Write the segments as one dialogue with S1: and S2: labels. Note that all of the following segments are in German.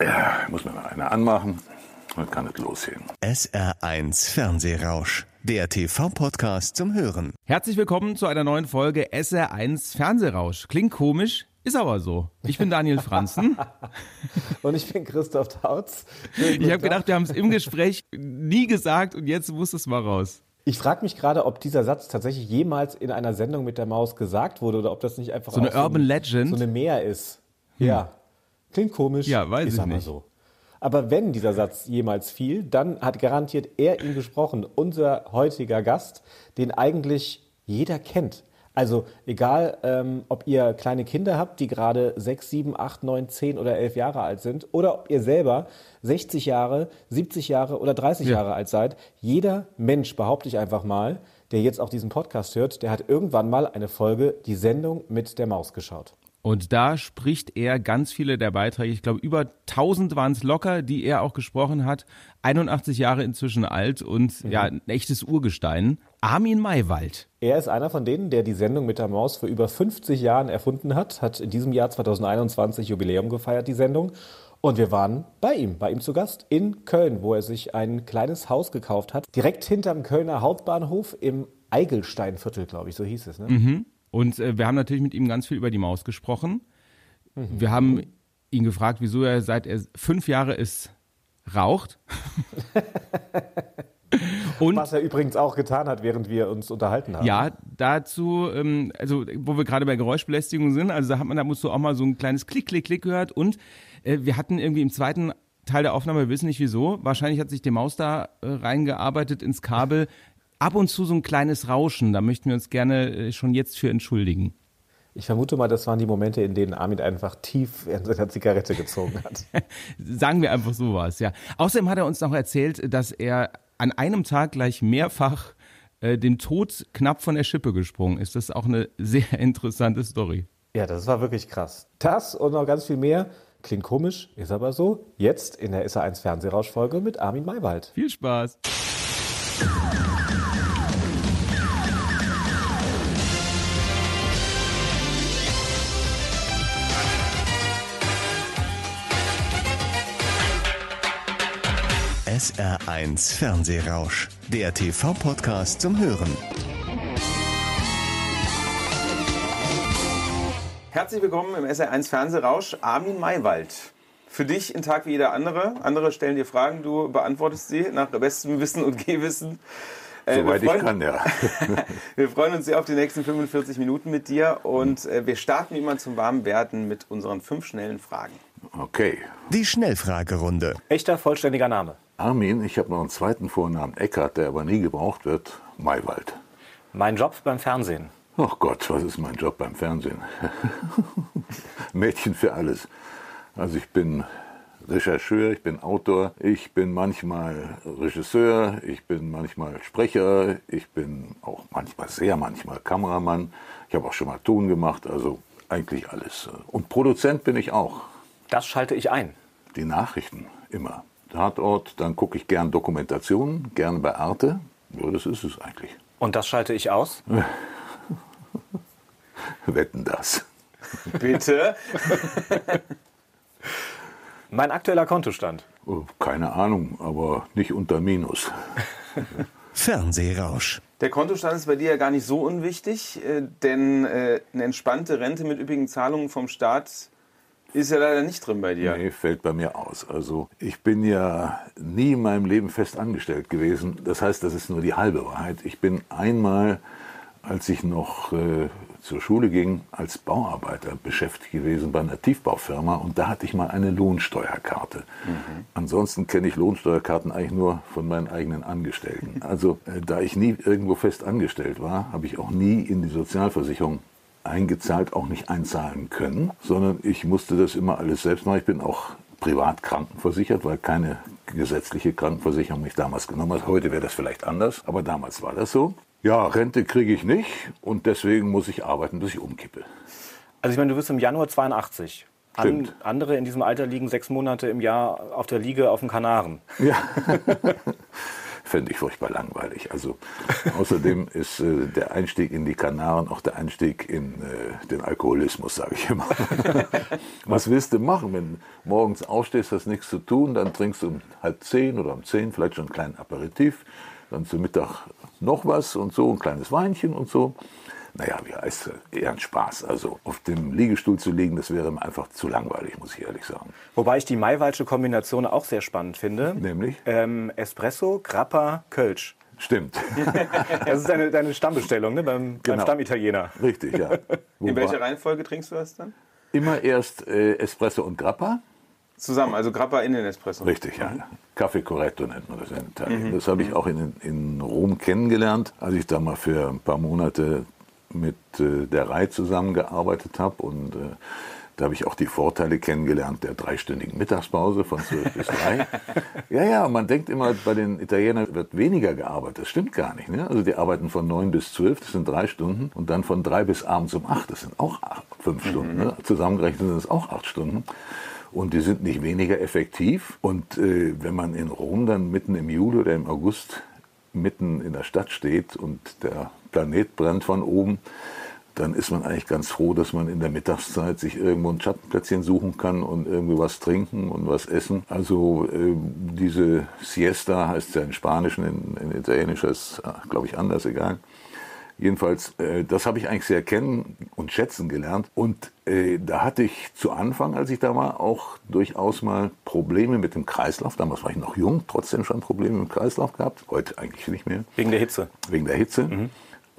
S1: Ja, muss mir mal eine anmachen. Dann kann es losgehen.
S2: SR1 Fernsehrausch, der TV-Podcast zum Hören.
S3: Herzlich willkommen zu einer neuen Folge SR1 Fernsehrausch. Klingt komisch, ist aber so. Ich bin Daniel Franzen.
S4: und ich bin Christoph Tautz.
S3: Ich habe gedacht, wir haben es im Gespräch nie gesagt und jetzt muss es mal raus.
S4: Ich frage mich gerade, ob dieser Satz tatsächlich jemals in einer Sendung mit der Maus gesagt wurde oder ob das nicht einfach
S3: so eine Urban
S4: so,
S3: Legend,
S4: so eine Mehr ist. Hm. Ja, klingt komisch.
S3: Ja, weiß
S4: ist
S3: ich
S4: aber
S3: nicht.
S4: so. Aber wenn dieser Satz jemals fiel, dann hat garantiert er ihn gesprochen, unser heutiger Gast, den eigentlich jeder kennt. Also egal, ähm, ob ihr kleine Kinder habt, die gerade 6, 7, 8, 9, 10 oder 11 Jahre alt sind, oder ob ihr selber 60 Jahre, 70 Jahre oder 30
S3: Ja.
S4: Jahre alt seid, jeder Mensch, behaupte ich einfach mal, der jetzt auch diesen Podcast hört, der hat irgendwann mal eine Folge, die Sendung mit der Maus geschaut.
S3: Und da spricht er ganz viele der Beiträge, ich glaube über 1000 waren es locker, die er auch gesprochen hat. 81 Jahre inzwischen alt und ja, ein echtes Urgestein. Armin Maywald.
S4: Er ist einer von denen, der die Sendung mit der Maus vor über 50 Jahren erfunden hat, hat in diesem Jahr 2021 Jubiläum gefeiert, die Sendung. Und wir waren bei ihm, bei ihm zu Gast in Köln, wo er sich ein kleines Haus gekauft hat, direkt hinterm Kölner Hauptbahnhof im Eigelsteinviertel, glaube ich, so hieß es. Ne?
S3: Und äh, wir haben natürlich mit ihm ganz viel über die Maus gesprochen. Wir haben ihn gefragt, wieso er seit er fünf Jahre ist raucht. Und
S4: Was er übrigens auch getan hat, während wir uns unterhalten haben.
S3: ja, dazu, ähm, also wo wir gerade bei Geräuschbelästigung sind, also da hat man, da musst du auch mal so ein kleines Klick, Klick, Klick gehört. Und äh, wir hatten irgendwie im zweiten Teil der Aufnahme, wir wissen nicht wieso, wahrscheinlich hat sich die Maus da äh, reingearbeitet ins Kabel. Ab und zu so ein kleines Rauschen, da möchten wir uns gerne äh, schon jetzt für entschuldigen.
S4: Ich vermute mal, das waren die Momente, in denen Armin einfach tief in seiner Zigarette gezogen hat.
S3: Sagen wir einfach sowas, ja. Außerdem hat er uns noch erzählt, dass er an einem Tag gleich mehrfach äh, dem Tod knapp von der Schippe gesprungen ist. Das ist auch eine sehr interessante Story.
S4: Ja, das war wirklich krass. Das und noch ganz viel mehr. Klingt komisch, ist aber so. Jetzt in der SA1 Fernsehrauschfolge mit Armin Maywald.
S3: Viel Spaß.
S2: SR1 Fernsehrausch, der TV-Podcast zum Hören.
S5: Herzlich willkommen im SR1 Fernsehrausch, Armin Maywald. Für dich ein Tag wie jeder andere. Andere stellen dir Fragen, du beantwortest sie nach bestem Wissen und Gehwissen. Äh,
S1: Soweit
S5: wir
S1: ich
S5: freuen-
S1: kann, ja.
S5: Wir freuen uns sehr auf die nächsten 45 Minuten mit dir und äh, wir starten wie immer zum Warmwerden mit unseren fünf schnellen Fragen.
S1: Okay.
S2: Die Schnellfragerunde.
S4: Echter vollständiger Name.
S1: Armin, ich habe noch einen zweiten Vornamen, Eckart, der aber nie gebraucht wird, Maywald.
S4: Mein Job beim Fernsehen.
S1: Ach Gott, was ist mein Job beim Fernsehen? Mädchen für alles. Also ich bin Rechercheur, ich bin Autor, ich bin manchmal Regisseur, ich bin manchmal Sprecher, ich bin auch manchmal, sehr manchmal Kameramann. Ich habe auch schon mal Ton gemacht, also eigentlich alles. Und Produzent bin ich auch.
S4: Das schalte ich ein.
S1: Die Nachrichten immer. Tatort, dann gucke ich gern Dokumentationen, gern bei Arte. Ja, das ist es eigentlich.
S4: Und das schalte ich aus.
S1: Wetten das.
S5: Bitte.
S4: Mein aktueller Kontostand.
S1: Oh, Keine Ahnung, aber nicht unter Minus.
S2: Fernsehrausch.
S5: Der Kontostand ist bei dir ja gar nicht so unwichtig, äh, denn äh, eine entspannte Rente mit üppigen Zahlungen vom Staat ist ja leider nicht drin bei dir.
S1: Nee, fällt bei mir aus. Also ich bin ja nie in meinem Leben fest angestellt gewesen. Das heißt, das ist nur die halbe Wahrheit. Ich bin einmal, als ich noch äh, zur Schule ging, als Bauarbeiter beschäftigt gewesen bei einer Tiefbaufirma und da hatte ich mal eine Lohnsteuerkarte. Ansonsten kenne ich Lohnsteuerkarten eigentlich nur von meinen eigenen Angestellten. Also äh, da ich nie irgendwo fest angestellt war, habe ich auch nie in die Sozialversicherung eingezahlt, auch nicht einzahlen können, sondern ich musste das immer alles selbst machen. Ich bin auch privat krankenversichert, weil keine gesetzliche Krankenversicherung mich damals genommen hat. Heute wäre das vielleicht anders, aber damals war das so. Ja, Rente kriege ich nicht und deswegen muss ich arbeiten, bis ich umkippe.
S4: Also ich meine, du bist im Januar 82. An, andere in diesem Alter liegen sechs Monate im Jahr auf der Liege auf den Kanaren.
S1: Ja. fände ich furchtbar langweilig. Also außerdem ist äh, der Einstieg in die Kanaren auch der Einstieg in äh, den Alkoholismus, sage ich immer. Was willst du machen, wenn morgens aufstehst, hast nichts zu tun, dann trinkst du um halb zehn oder um zehn vielleicht schon einen kleinen Aperitif, dann zu Mittag noch was und so, ein kleines Weinchen und so. Naja, wie heißt es? Eher ein Spaß. Also auf dem Liegestuhl zu liegen, das wäre mir einfach zu langweilig, muss ich ehrlich sagen.
S4: Wobei ich die Maiwaldsche Kombination auch sehr spannend finde.
S1: Nämlich?
S4: Ähm, Espresso, Grappa, Kölsch.
S1: Stimmt.
S4: Das ist deine, deine Stammbestellung ne? beim, beim
S1: Genau.
S4: Stammitaliener.
S1: Richtig, ja.
S5: In
S1: Wobei-
S5: welcher Reihenfolge trinkst du das dann?
S1: Immer erst äh, Espresso und Grappa.
S5: Zusammen, also Grappa in den Espresso.
S1: Richtig, ja. Kaffee Corretto nennt man das in Italien.
S5: Mhm.
S1: Das habe ich auch in, in Rom kennengelernt, als ich da mal für ein paar Monate mit äh, der Rai zusammengearbeitet habe. Und äh, da habe ich auch die Vorteile kennengelernt der dreistündigen Mittagspause von 12 bis 3. Ja, ja, man denkt immer, bei den Italienern wird weniger gearbeitet. Das stimmt gar nicht. Ne? Also die arbeiten von 9 bis 12, das sind drei Stunden. Und dann von 3 bis abends um 8, das sind auch fünf Stunden. Ne? Zusammengerechnet sind es auch acht Stunden. Und die sind nicht weniger effektiv. Und äh, wenn man in Rom dann mitten im Juli oder im August mitten in der Stadt steht und der Planet brennt von oben, dann ist man eigentlich ganz froh, dass man in der Mittagszeit sich irgendwo ein Schattenplätzchen suchen kann und irgendwie was trinken und was essen. Also äh, diese Siesta heißt es ja in Spanischen, in, in Italienisch ist glaube ich anders, egal. Jedenfalls, äh, das habe ich eigentlich sehr kennen und schätzen gelernt. Und äh, da hatte ich zu Anfang, als ich da war, auch durchaus mal Probleme mit dem Kreislauf. Damals war ich noch jung, trotzdem schon Probleme mit dem Kreislauf gehabt. Heute eigentlich nicht mehr,
S4: Wegen der Hitze.
S1: wegen der Hitze.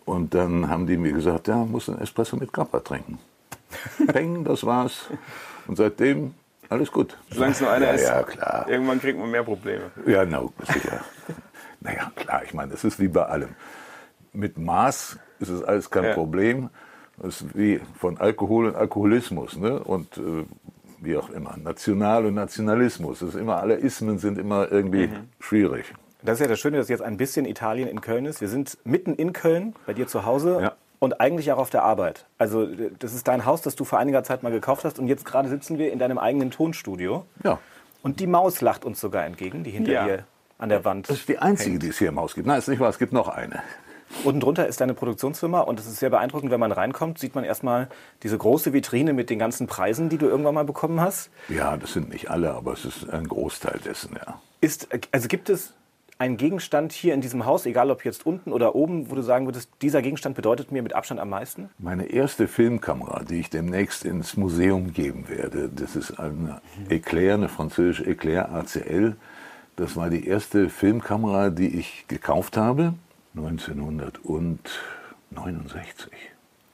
S1: Und dann haben die mir gesagt, ja, musst einen Espresso mit Grappa trinken. Peng, das war's. Und seitdem alles gut.
S5: Solange es nur einer
S1: ja,
S5: ist.
S1: Ja, klar.
S5: Irgendwann kriegt man mehr Probleme.
S1: Ja, na, sicher. naja, klar, ich meine, das ist wie bei allem. Mit Maß ist es alles kein
S5: Ja.
S1: Problem. Das ist wie von Alkohol und Alkoholismus ne? und äh, wie auch immer. National und Nationalismus. Das ist immer, alle Ismen sind immer irgendwie
S5: Mhm.
S1: schwierig.
S4: Das ist ja das Schöne, dass jetzt ein bisschen Italien in Köln ist. Wir sind mitten in Köln, bei dir zu Hause
S1: Ja.
S4: und eigentlich auch auf der Arbeit. Also das ist dein Haus, das du vor einiger Zeit mal gekauft hast und jetzt gerade sitzen wir in deinem eigenen Tonstudio.
S1: Ja.
S4: Und die Maus lacht uns sogar entgegen, die hinter
S5: Ja.
S4: dir an der Wand.
S1: Das ist die einzige, die es hier im Haus gibt. Nein, ist nicht wahr, es gibt noch eine.
S4: Unten drunter ist deine Produktionsfirma und es ist sehr beeindruckend, wenn man reinkommt, sieht man erstmal diese große Vitrine mit den ganzen Preisen, die du irgendwann mal bekommen hast.
S1: Ja, das sind nicht alle, aber es ist ein Großteil dessen, ja.
S4: Ist, also gibt es einen Gegenstand hier in diesem Haus, egal ob jetzt unten oder oben, wo du sagen würdest, dieser Gegenstand bedeutet mir mit Abstand am meisten?
S1: Meine erste Filmkamera, die ich demnächst ins Museum geben werde, das ist eine Eclair, eine französische Eclair ACL. Das war die erste Filmkamera, die ich gekauft habe, 1969.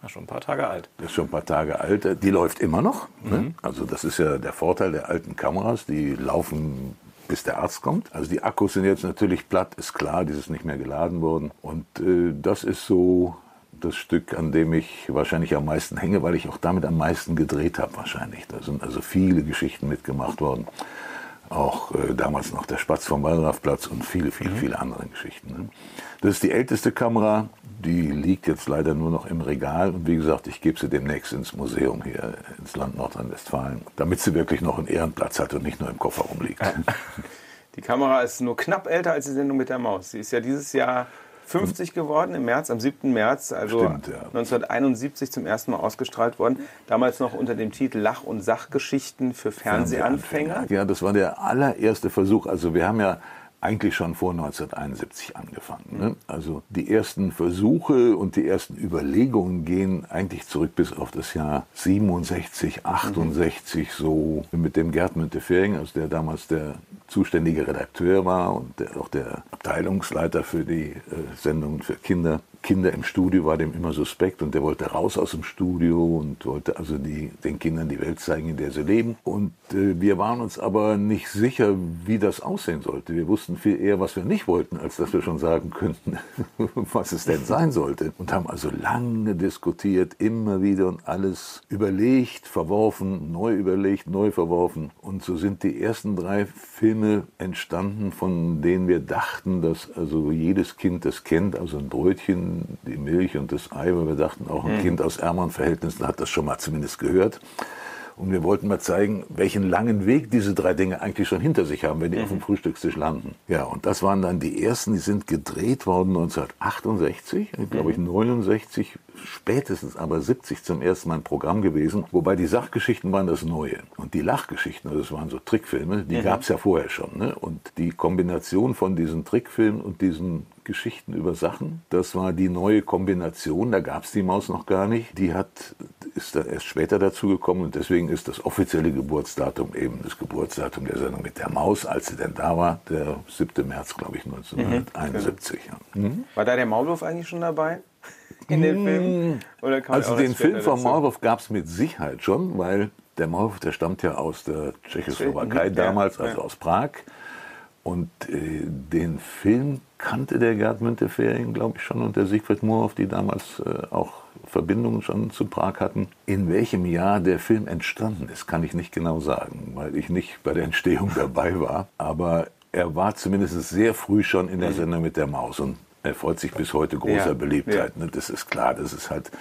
S4: Ja, schon ein paar Tage alt.
S1: Das ist schon ein paar Tage alt. Die läuft immer noch. Ne? Also das ist ja der Vorteil der alten Kameras. Die laufen bis der Arzt kommt. Also die Akkus sind jetzt natürlich platt, ist klar, die ist nicht mehr geladen worden. Und äh, das ist so das Stück, an dem ich wahrscheinlich am meisten hänge, weil ich auch damit am meisten gedreht habe wahrscheinlich. Da sind also viele Geschichten mitgemacht worden. Auch äh, damals noch der Spatz vom Wallrafplatz und viele, viele, viele andere Geschichten. Ne? Das ist die älteste Kamera, die liegt jetzt leider nur noch im Regal. Und wie gesagt, ich gebe sie demnächst ins Museum hier, ins Land Nordrhein-Westfalen, damit sie wirklich noch einen Ehrenplatz hat und nicht nur im Koffer rumliegt.
S5: Die Kamera ist nur knapp älter als die Sendung mit der Maus. Sie ist ja dieses Jahr 50 geworden im März, am 7. März, also
S1: Stimmt, ja.
S5: 1971 zum ersten Mal ausgestrahlt worden. Damals noch unter dem Titel Lach- und Sachgeschichten für Fernsehanfänger.
S1: Ja, das war der allererste Versuch. Also wir haben ja eigentlich schon vor 1971 angefangen. Ne? Also die ersten Versuche und die ersten Überlegungen gehen eigentlich zurück bis auf das Jahr 67, 68, so mit dem Gerd Müntefering, also der damals der zuständige Redakteur war und der, auch der Abteilungsleiter für die äh, Sendungen für Kinder. Kinder im Studio war dem immer suspekt und der wollte raus aus dem Studio und wollte also die, den Kindern die Welt zeigen, in der sie leben. Und äh, wir waren uns aber nicht sicher, wie das aussehen sollte. Wir wussten viel eher, was wir nicht wollten, als dass wir schon sagen könnten, was es denn sein sollte. Und haben also lange diskutiert, immer wieder und alles überlegt, verworfen, neu überlegt, neu verworfen. Und so sind die ersten drei Filme entstanden, von denen wir dachten, dass also jedes Kind das kennt, also ein Brötchen, die Milch und das Ei, weil wir dachten, auch ein Kind aus ärmeren Verhältnissen hat das schon mal zumindest gehört. Und wir wollten mal zeigen, welchen langen Weg diese drei Dinge eigentlich schon hinter sich haben, wenn die auf dem Frühstückstisch landen. Ja, und das waren dann die ersten, die sind gedreht worden 1968, glaube ich 69, spätestens aber 70 zum ersten Mal ein Programm gewesen. Wobei die Sachgeschichten waren das Neue. Und die Lachgeschichten, also das waren so Trickfilme, die gab es ja vorher schon. Ne? Und die Kombination von diesen Trickfilmen und diesen Geschichten über Sachen. Das war die neue Kombination. Da gab es die Maus noch gar nicht. Die hat, ist da erst später dazugekommen und deswegen ist das offizielle Geburtsdatum eben das Geburtsdatum der Sendung mit der Maus, als sie denn da war, der 7. März, glaube ich, 1971. Ja. Mhm.
S5: War da der Maulwurf eigentlich schon dabei? In den Filmen? Oder kam
S1: Also den Film vom
S5: dazu?
S1: Maulwurf gab es mit Sicherheit schon, weil der Maulwurf, der stammt ja aus der Tschechoslowakei damals, also aus Prag. Und äh, den Film kannte der Gerd Müntefering, glaube ich, schon und der Siegfried Moorhoff, die damals äh, auch Verbindungen schon zu Prag hatten. In welchem Jahr der Film entstanden ist, kann ich nicht genau sagen, weil ich nicht bei der Entstehung dabei war. Aber er war zumindest sehr früh schon in der Sendung mit der Maus und er freut sich bis heute großer
S5: Ja,
S1: Beliebtheit. Ne? Das ist klar, das ist halt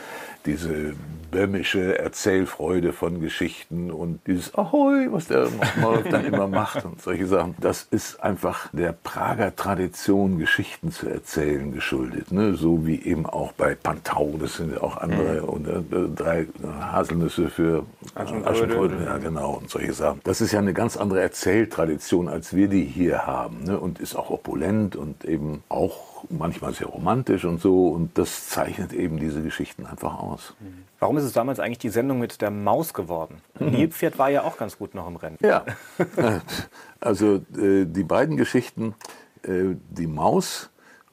S1: diese böhmische Erzählfreude von Geschichten und dieses Ahoi, was der Maulwurf dann immer macht und solche Sachen. Das ist einfach der Prager Tradition, Geschichten zu erzählen, geschuldet. Ne? So wie eben auch bei Pantau, das sind ja auch andere, und äh, drei Haselnüsse für.
S5: Aschenbrödel,
S1: ja genau, und solche Sachen. Das ist ja eine ganz andere Erzähltradition, als wir die hier haben. Ne? Und ist auch opulent und eben auch manchmal sehr romantisch und so. Und das zeichnet eben diese Geschichten einfach aus.
S4: Warum ist es damals eigentlich die Sendung mit der Maus geworden?
S1: Mhm.
S4: Nilpferd war ja auch ganz gut noch im Rennen.
S1: Ja, also äh, die beiden Geschichten, äh, die Maus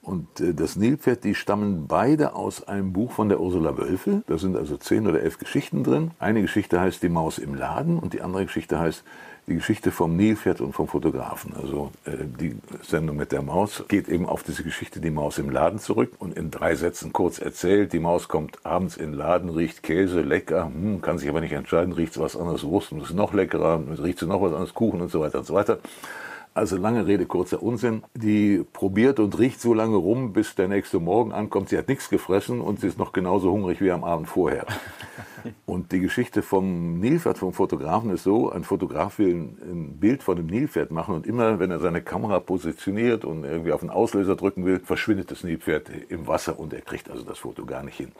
S1: und äh, das Nilpferd, die stammen beide aus einem Buch von der Ursula Wölfe. Da sind also zehn oder elf Geschichten drin. Eine Geschichte heißt Die Maus im Laden und die andere Geschichte heißt die Geschichte vom Nilpferd und vom Fotografen. Also äh, die Sendung mit der Maus geht eben auf diese Geschichte Die Maus im Laden zurück und in drei Sätzen kurz erzählt. Die Maus kommt abends in den Laden, riecht Käse, lecker, hm, kann sich aber nicht entscheiden, riecht sie was anderes, Wurst und ist noch leckerer, riecht sie noch was anderes, Kuchen und so weiter und so weiter. Also lange Rede, kurzer Unsinn. Die probiert und riecht so lange rum, bis der nächste Morgen ankommt. Sie hat nichts gefressen und sie ist noch genauso hungrig wie am Abend vorher. Und die Geschichte vom Nilpferd, vom Fotografen, ist so, ein Fotograf will ein, Bild von dem Nilpferd machen und immer, wenn er seine Kamera positioniert und irgendwie auf den Auslöser drücken will, verschwindet das Nilpferd im Wasser und er kriegt also das Foto gar nicht hin.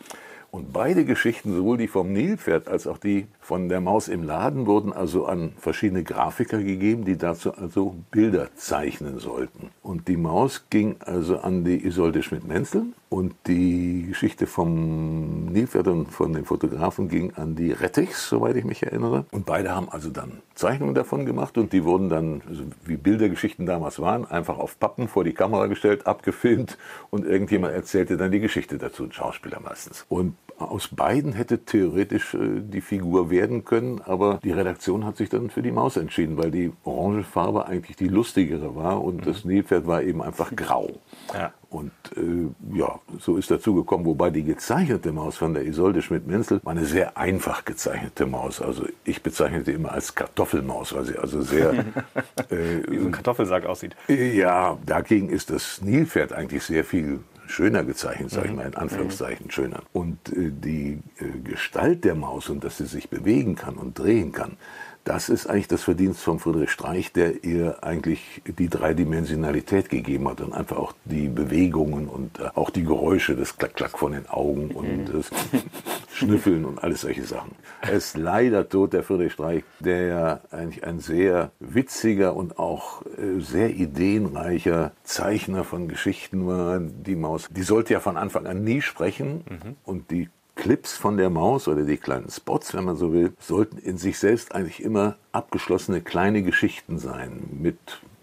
S1: Und beide Geschichten, sowohl die vom Nilpferd als auch die von der Maus im Laden, wurden also an verschiedene Grafiker gegeben, die dazu also Bilder zeichnen sollten. Und die Maus ging also an die Isolde Schmidt-Menzel und die Geschichte vom Nilpferd und von dem Fotografen ging an die Rettichs, soweit ich mich erinnere. Und beide haben also dann Zeichnungen davon gemacht und die wurden dann, also wie Bildergeschichten damals waren, einfach auf Pappen vor die Kamera gestellt, abgefilmt und irgendjemand erzählte dann die Geschichte dazu, ein Schauspieler meistens. Und aus beiden hätte theoretisch äh, die Figur werden können, aber die Redaktion hat sich dann für die Maus entschieden, weil die orange Farbe eigentlich die lustigere war und das Nilpferd war eben einfach grau.
S4: Ja.
S1: Und äh, ja, so ist dazu gekommen, wobei die gezeichnete Maus von der Isolde Schmidt-Menzel war eine sehr einfach gezeichnete Maus. Also ich bezeichnete immer als Kartoffelmaus, weil sie also sehr äh,
S4: Wie so ein Kartoffelsack aussieht.
S1: ja, dagegen ist das Nilpferd eigentlich sehr viel schöner gezeichnet, sag ich mal in Anführungszeichen schöner. Und äh, die äh, Gestalt der Maus und dass sie sich bewegen kann und drehen kann, das ist eigentlich das Verdienst von Friedrich Streich, der ihr eigentlich die Dreidimensionalität gegeben hat und einfach auch die Bewegungen und äh, auch die Geräusche, das Klack-Klack von den Augen und das Schnüffeln und alles solche Sachen. Er ist leider tot, der Friedrich Streich, der ja eigentlich ein sehr witziger und auch äh, sehr ideenreicher Zeichner von Geschichten war. Die Maus, die sollte ja von Anfang an nie sprechen und die Clips von der Maus oder die kleinen Spots, wenn man so will, sollten in sich selbst eigentlich immer abgeschlossene kleine Geschichten sein mit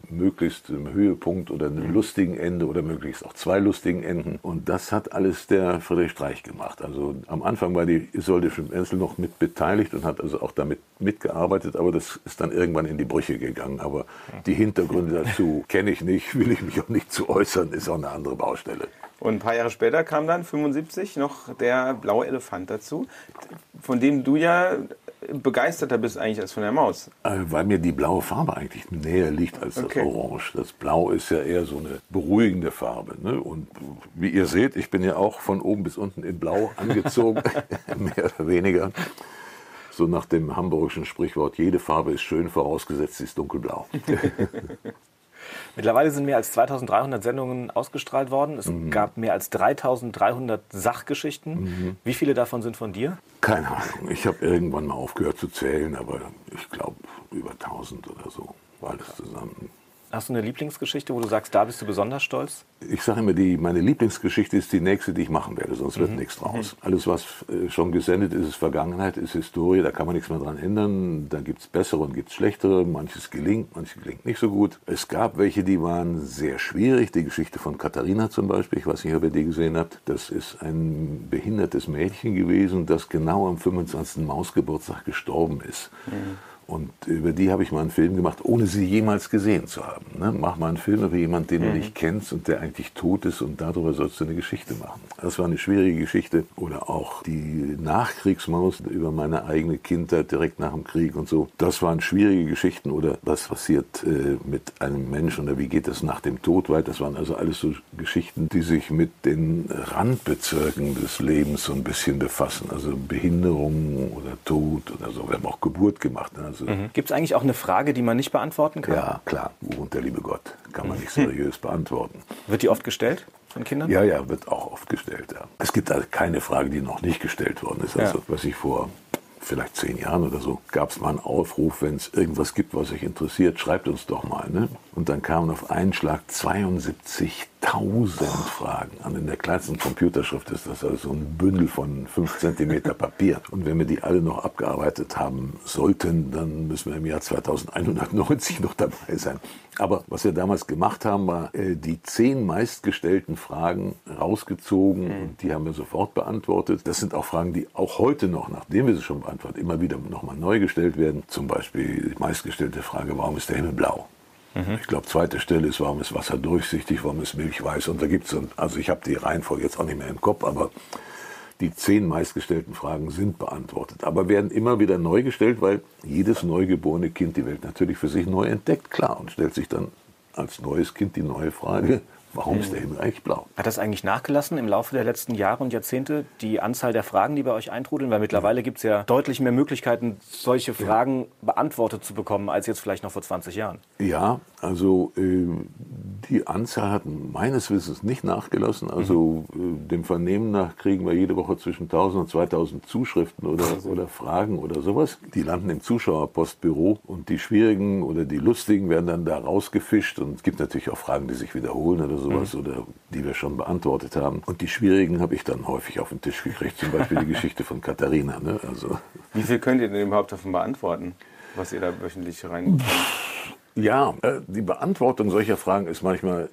S1: möglichst einem Höhepunkt oder einem lustigen Ende oder möglichst auch zwei lustigen Enden. Und das hat alles der Friedrich Streich gemacht. Also am Anfang war die Isolde Schmidt-Menzel noch mit beteiligt und hat also auch damit mitgearbeitet, aber das ist dann irgendwann in die Brüche gegangen. Aber die Hintergründe dazu kenne ich nicht, will ich mich auch nicht zu äußern, ist auch eine andere Baustelle.
S5: Und ein paar Jahre später kam dann, 75, noch der blaue Elefant dazu, von dem du ja begeisterter bist eigentlich als von der Maus.
S1: Äh, Weil mir die blaue Farbe eigentlich näher liegt als
S5: Okay.
S1: das Orange. Das Blau ist ja eher so eine beruhigende Farbe. Ne? Und wie ihr seht, ich bin ja auch von oben bis unten in Blau angezogen, mehr oder weniger. so nach dem hamburgischen Sprichwort, jede Farbe ist schön, vorausgesetzt sie ist dunkelblau.
S4: Mittlerweile sind mehr als 2300 Sendungen ausgestrahlt worden. Es mhm. gab mehr als 3300 Sachgeschichten. Mhm. Wie viele davon sind von dir?
S1: Keine Ahnung. Ich habe irgendwann mal aufgehört zu zählen, aber ich glaube über 1000 oder so war alles zusammen.
S4: Hast du eine Lieblingsgeschichte, wo du sagst, da bist du besonders stolz?
S1: Ich sage immer, die, meine Lieblingsgeschichte ist die nächste, die ich machen werde, sonst wird mhm. nichts draus. Mhm. Alles, was äh, schon gesendet ist, ist Vergangenheit, ist Historie, da kann man nichts mehr dran ändern. Da gibt es bessere und gibt es schlechtere. Manches gelingt, manches gelingt nicht so gut. Es gab welche, die waren sehr schwierig. Die Geschichte von Katharina zum Beispiel, ich weiß nicht, ob ihr die gesehen habt. Das ist ein behindertes Mädchen gewesen, das genau am 25. Mausgeburtstag gestorben ist. Mhm. Und über die habe ich mal einen Film gemacht, ohne sie jemals gesehen zu haben. Ne? Mach mal einen Film über jemanden, den mhm. du nicht kennst und der eigentlich tot ist und darüber sollst du eine Geschichte machen. Das war eine schwierige Geschichte. Oder auch die Nachkriegsmaus über meine eigene Kindheit direkt nach dem Krieg und so. Das waren schwierige Geschichten. Oder was passiert äh, mit einem Menschen oder wie geht es nach dem Tod weiter. Das waren also alles so Geschichten, die sich mit den Randbezirken des Lebens so ein bisschen befassen. Also Behinderung oder Tod oder so. Wir haben auch Geburt gemacht. Ne?
S4: Also mhm. Gibt es eigentlich auch eine Frage, die man nicht beantworten kann?
S1: Ja, klar. Wo wohnt der liebe Gott? Kann man nicht seriös beantworten.
S4: Wird die oft gestellt? Von Kindern?
S1: Ja, ja, wird auch oft gestellt. Ja. Es gibt also keine Frage, die noch nicht gestellt worden ist. Also, ja. was ich vor vielleicht zehn Jahren oder so, gab es mal einen Aufruf, wenn es irgendwas gibt, was euch interessiert, schreibt uns doch mal. Ne? Und dann kamen auf einen Schlag 72.000 Fragen an. In der kleinsten Computerschrift ist das also ein Bündel von 5 cm Papier. Und wenn wir die alle noch abgearbeitet haben sollten, dann müssen wir im Jahr 2190 noch dabei sein. Aber was wir damals gemacht haben, war äh, die zehn meistgestellten Fragen rausgezogen mhm. und die haben wir sofort beantwortet. Das sind auch Fragen, die auch heute noch, nachdem wir sie schon beantwortet, immer wieder nochmal neu gestellt werden. Zum Beispiel die meistgestellte Frage, warum ist der Himmel blau? Mhm. Ich glaube, zweite Stelle ist, warum ist Wasser durchsichtig, warum ist Milch weiß? Und da gibt es, also ich habe die Reihenfolge jetzt auch nicht mehr im Kopf, aber die zehn meistgestellten Fragen sind beantwortet, aber werden immer wieder neu gestellt, weil jedes neugeborene Kind die Welt natürlich für sich neu entdeckt, klar, und stellt sich dann als neues Kind die neue Frage, Warum ist der Himmel eigentlich blau?
S4: Hat das eigentlich nachgelassen im Laufe der letzten Jahre und Jahrzehnte, die Anzahl der Fragen, die bei euch eintrudeln? Weil mittlerweile gibt es ja deutlich mehr Möglichkeiten, solche Fragen ja. beantwortet zu bekommen, als jetzt vielleicht noch vor 20 Jahren.
S1: Ja, also äh, die Anzahl hat meines Wissens nicht nachgelassen. Also mhm. äh, dem Vernehmen nach kriegen wir jede Woche zwischen 1000 und 2000 Zuschriften oder, oder Fragen oder sowas. Die landen im Zuschauerpostbüro und die schwierigen oder die lustigen werden dann da rausgefischt. Und es gibt natürlich auch Fragen, die sich wiederholen oder sowas mhm. oder die wir schon beantwortet haben. Und die schwierigen habe ich dann häufig auf den Tisch gekriegt. Zum Beispiel die Geschichte von Katharina. Ne? Also,
S5: Wie viel könnt ihr denn überhaupt davon beantworten, was ihr da wöchentlich reinkommt?
S1: Ja, äh, die Beantwortung solcher Fragen ist manchmal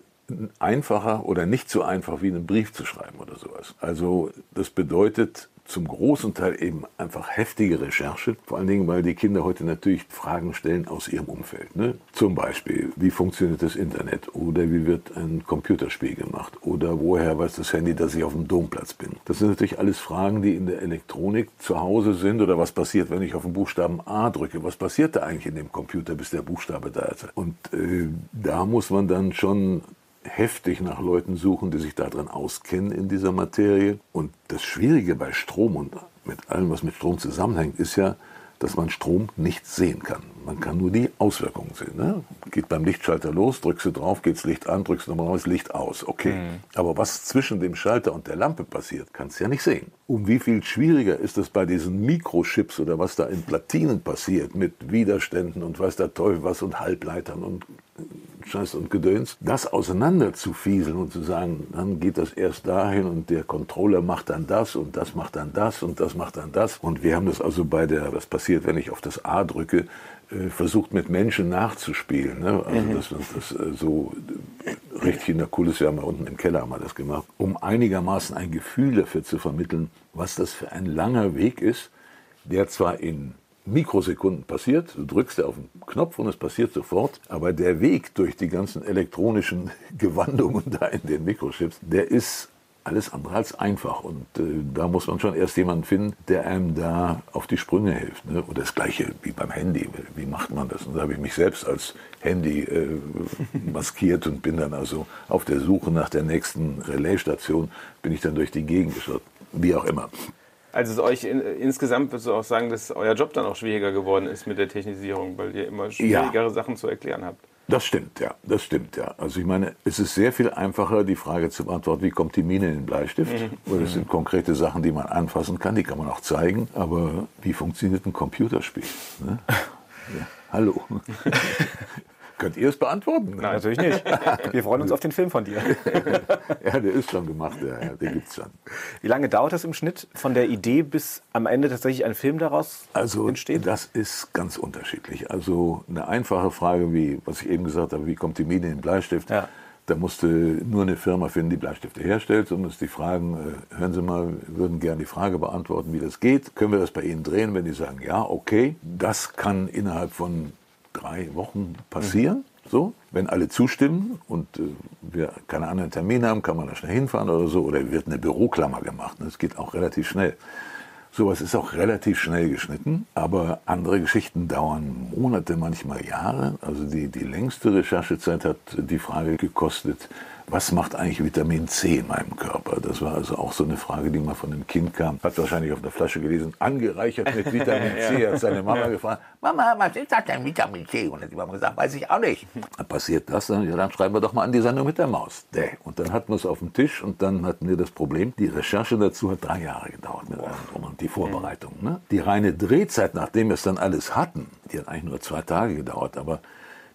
S1: einfacher oder nicht so einfach wie einen Brief zu schreiben oder sowas. Also das bedeutet, zum großen Teil eben einfach heftige Recherche. Vor allen Dingen, weil die Kinder heute natürlich Fragen stellen aus ihrem Umfeld. Ne? Zum Beispiel, wie funktioniert das Internet? Oder wie wird ein Computerspiel gemacht? Oder woher weiß das Handy, dass ich auf dem Domplatz bin? Das sind natürlich alles Fragen, die in der Elektronik zu Hause sind. Oder was passiert, wenn ich auf den Buchstaben A drücke? Was passiert da eigentlich in dem Computer, bis der Buchstabe da ist? Und äh, da muss man dann schon heftig nach Leuten suchen, die sich darin auskennen in dieser Materie. Und das Schwierige bei Strom und mit allem, was mit Strom zusammenhängt, ist ja, dass man Strom nicht sehen kann. Man kann nur die Auswirkungen sehen. Ne? Geht beim Lichtschalter los, drückst du drauf, geht's Licht an, drückst du nochmal raus, Licht aus. Okay. Mhm. Aber was zwischen dem Schalter und der Lampe passiert, kannst du ja nicht sehen. Um wie viel schwieriger ist es bei diesen Mikrochips oder was da in Platinen passiert mit Widerständen und weiß der Teufel was und Halbleitern und Scheiß und Gedöns, das auseinander zu fieseln und zu sagen, dann geht das erst dahin und der Controller macht dann das und das macht dann das und das macht dann das. Und wir haben das also bei der, was passiert, wenn ich auf das A drücke, äh, versucht mit Menschen nachzuspielen. Ne? Also mhm. das, das äh, so richtig in der Kulisse, wir haben ja unten im Keller haben wir das gemacht, um einigermaßen ein Gefühl dafür zu vermitteln, was das für ein langer Weg ist, der zwar in Mikrosekunden passiert. Du drückst auf den Knopf und es passiert sofort. Aber der Weg durch die ganzen elektronischen Gewandungen da in den Mikrochips, der ist alles andere als einfach. Und äh, da muss man schon erst jemanden finden, der einem da auf die Sprünge hilft. Ne? Und das Gleiche wie beim Handy. Wie macht man das? Und da habe ich mich selbst als Handy äh, maskiert und bin dann also auf der Suche nach der nächsten Relaisstation, bin ich dann durch die Gegend geschaut. Wie auch immer.
S5: Also es euch in, insgesamt würdest du auch sagen, dass euer Job dann auch schwieriger geworden ist mit der Technisierung, weil ihr immer schwierigere Sachen zu erklären habt.
S1: Das stimmt, ja. Das stimmt, ja. Also ich meine, es ist sehr viel einfacher, die Frage zu beantworten, wie kommt die Mine in den Bleistift?
S5: Mhm.
S1: Weil das sind konkrete Sachen, die man anfassen kann, die kann man auch zeigen. Aber wie funktioniert ein Computerspiel? Ne? Ja. Hallo. Könnt ihr es beantworten?
S4: Nein, natürlich nicht. Wir freuen uns auf den Film von dir.
S1: Ja, der ist schon gemacht, ja, ja, der gibt's schon.
S4: Wie lange dauert das im Schnitt von der Idee bis am Ende tatsächlich ein Film daraus
S1: Also
S4: entsteht?
S1: das ist ganz unterschiedlich. Also eine einfache Frage, wie was ich eben gesagt habe, wie kommt die Mine in den Bleistift?
S4: Ja.
S1: Da musste nur eine Firma finden, die Bleistifte herstellt und uns die Fragen, äh, hören Sie mal, wir würden gerne die Frage beantworten, wie das geht. Können wir das bei Ihnen drehen? Wenn die sagen, ja, okay, das kann innerhalb von drei Wochen passieren. So, wenn alle zustimmen und äh, wir keine anderen Termine haben, kann man da schnell hinfahren oder so. Oder wird eine Büroklammer gemacht. Das geht auch relativ schnell. Sowas ist auch relativ schnell geschnitten, aber andere Geschichten dauern Monate, manchmal Jahre. Also die, die längste Recherchezeit hat die Frage gekostet, was macht eigentlich Vitamin C in meinem Körper? Das war also auch so eine Frage, die mal von einem Kind kam. Hat wahrscheinlich auf der Flasche gelesen, angereichert mit Vitamin C. Hat seine Mama gefragt, Mama, was ist das denn Vitamin C? Und hat die Mama gesagt, weiß ich auch nicht. Dann passiert das, dann, ja, dann schreiben wir doch mal an die Sendung mit der Maus. Däh. Und dann hatten wir es auf dem Tisch und dann hatten wir das Problem, die Recherche dazu hat drei Jahre gedauert mit allem drum und die Vorbereitung. Ne? Die reine Drehzeit, nachdem wir es dann alles hatten, die hat eigentlich nur zwei Tage gedauert, aber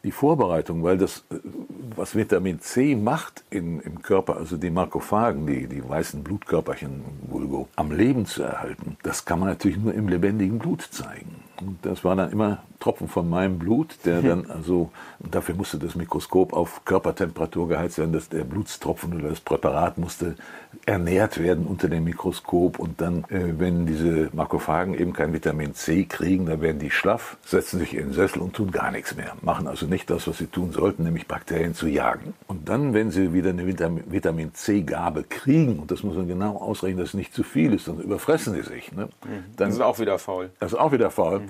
S1: die Vorbereitung, weil das, äh, was Vitamin C macht in, im Körper, also die Makrophagen, die, die weißen Blutkörperchen, Vulgo, am Leben zu erhalten, das kann man natürlich nur im lebendigen Blut zeigen. Und das war dann immer Tropfen von meinem Blut, der dann also, und dafür musste das Mikroskop auf Körpertemperatur geheizt werden, dass der Blutstropfen oder das Präparat musste ernährt werden unter dem Mikroskop und dann, äh, wenn diese Makrophagen eben kein Vitamin C kriegen, dann werden die schlaff, setzen sich in den Sessel und tun gar nichts mehr, machen also nicht das, was sie tun sollten, nämlich Bakterien zu jagen. Und dann, wenn sie wieder eine Vitamin, C-Gabe kriegen, und das muss man genau ausrechnen, dass es nicht zu viel ist, dann überfressen sie sich. Ne?
S5: Dann sind auch wieder faul.
S1: Das ist auch wieder faul.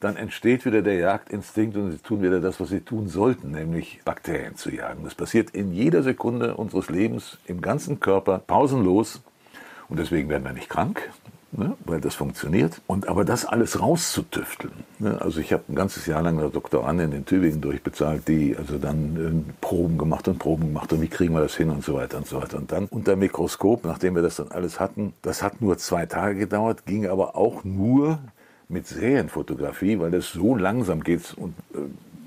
S1: Dann entsteht wieder der Jagdinstinkt und sie tun wieder das, was sie tun sollten, nämlich Bakterien zu jagen. Das passiert in jeder Sekunde unseres Lebens, im ganzen Körper, pausenlos. Und deswegen werden wir nicht krank, ne, weil das funktioniert. Und aber das alles rauszutüfteln. Ne, also ich habe ein ganzes Jahr lang eine Doktorandin in Tübingen durchbezahlt, die also dann äh, Proben gemacht und Proben gemacht und wie kriegen wir das hin und so weiter und so weiter. Und dann unter Mikroskop, nachdem wir das dann alles hatten, das hat nur zwei Tage gedauert, ging aber auch nur mit Serienfotografie, weil das so langsam geht und äh,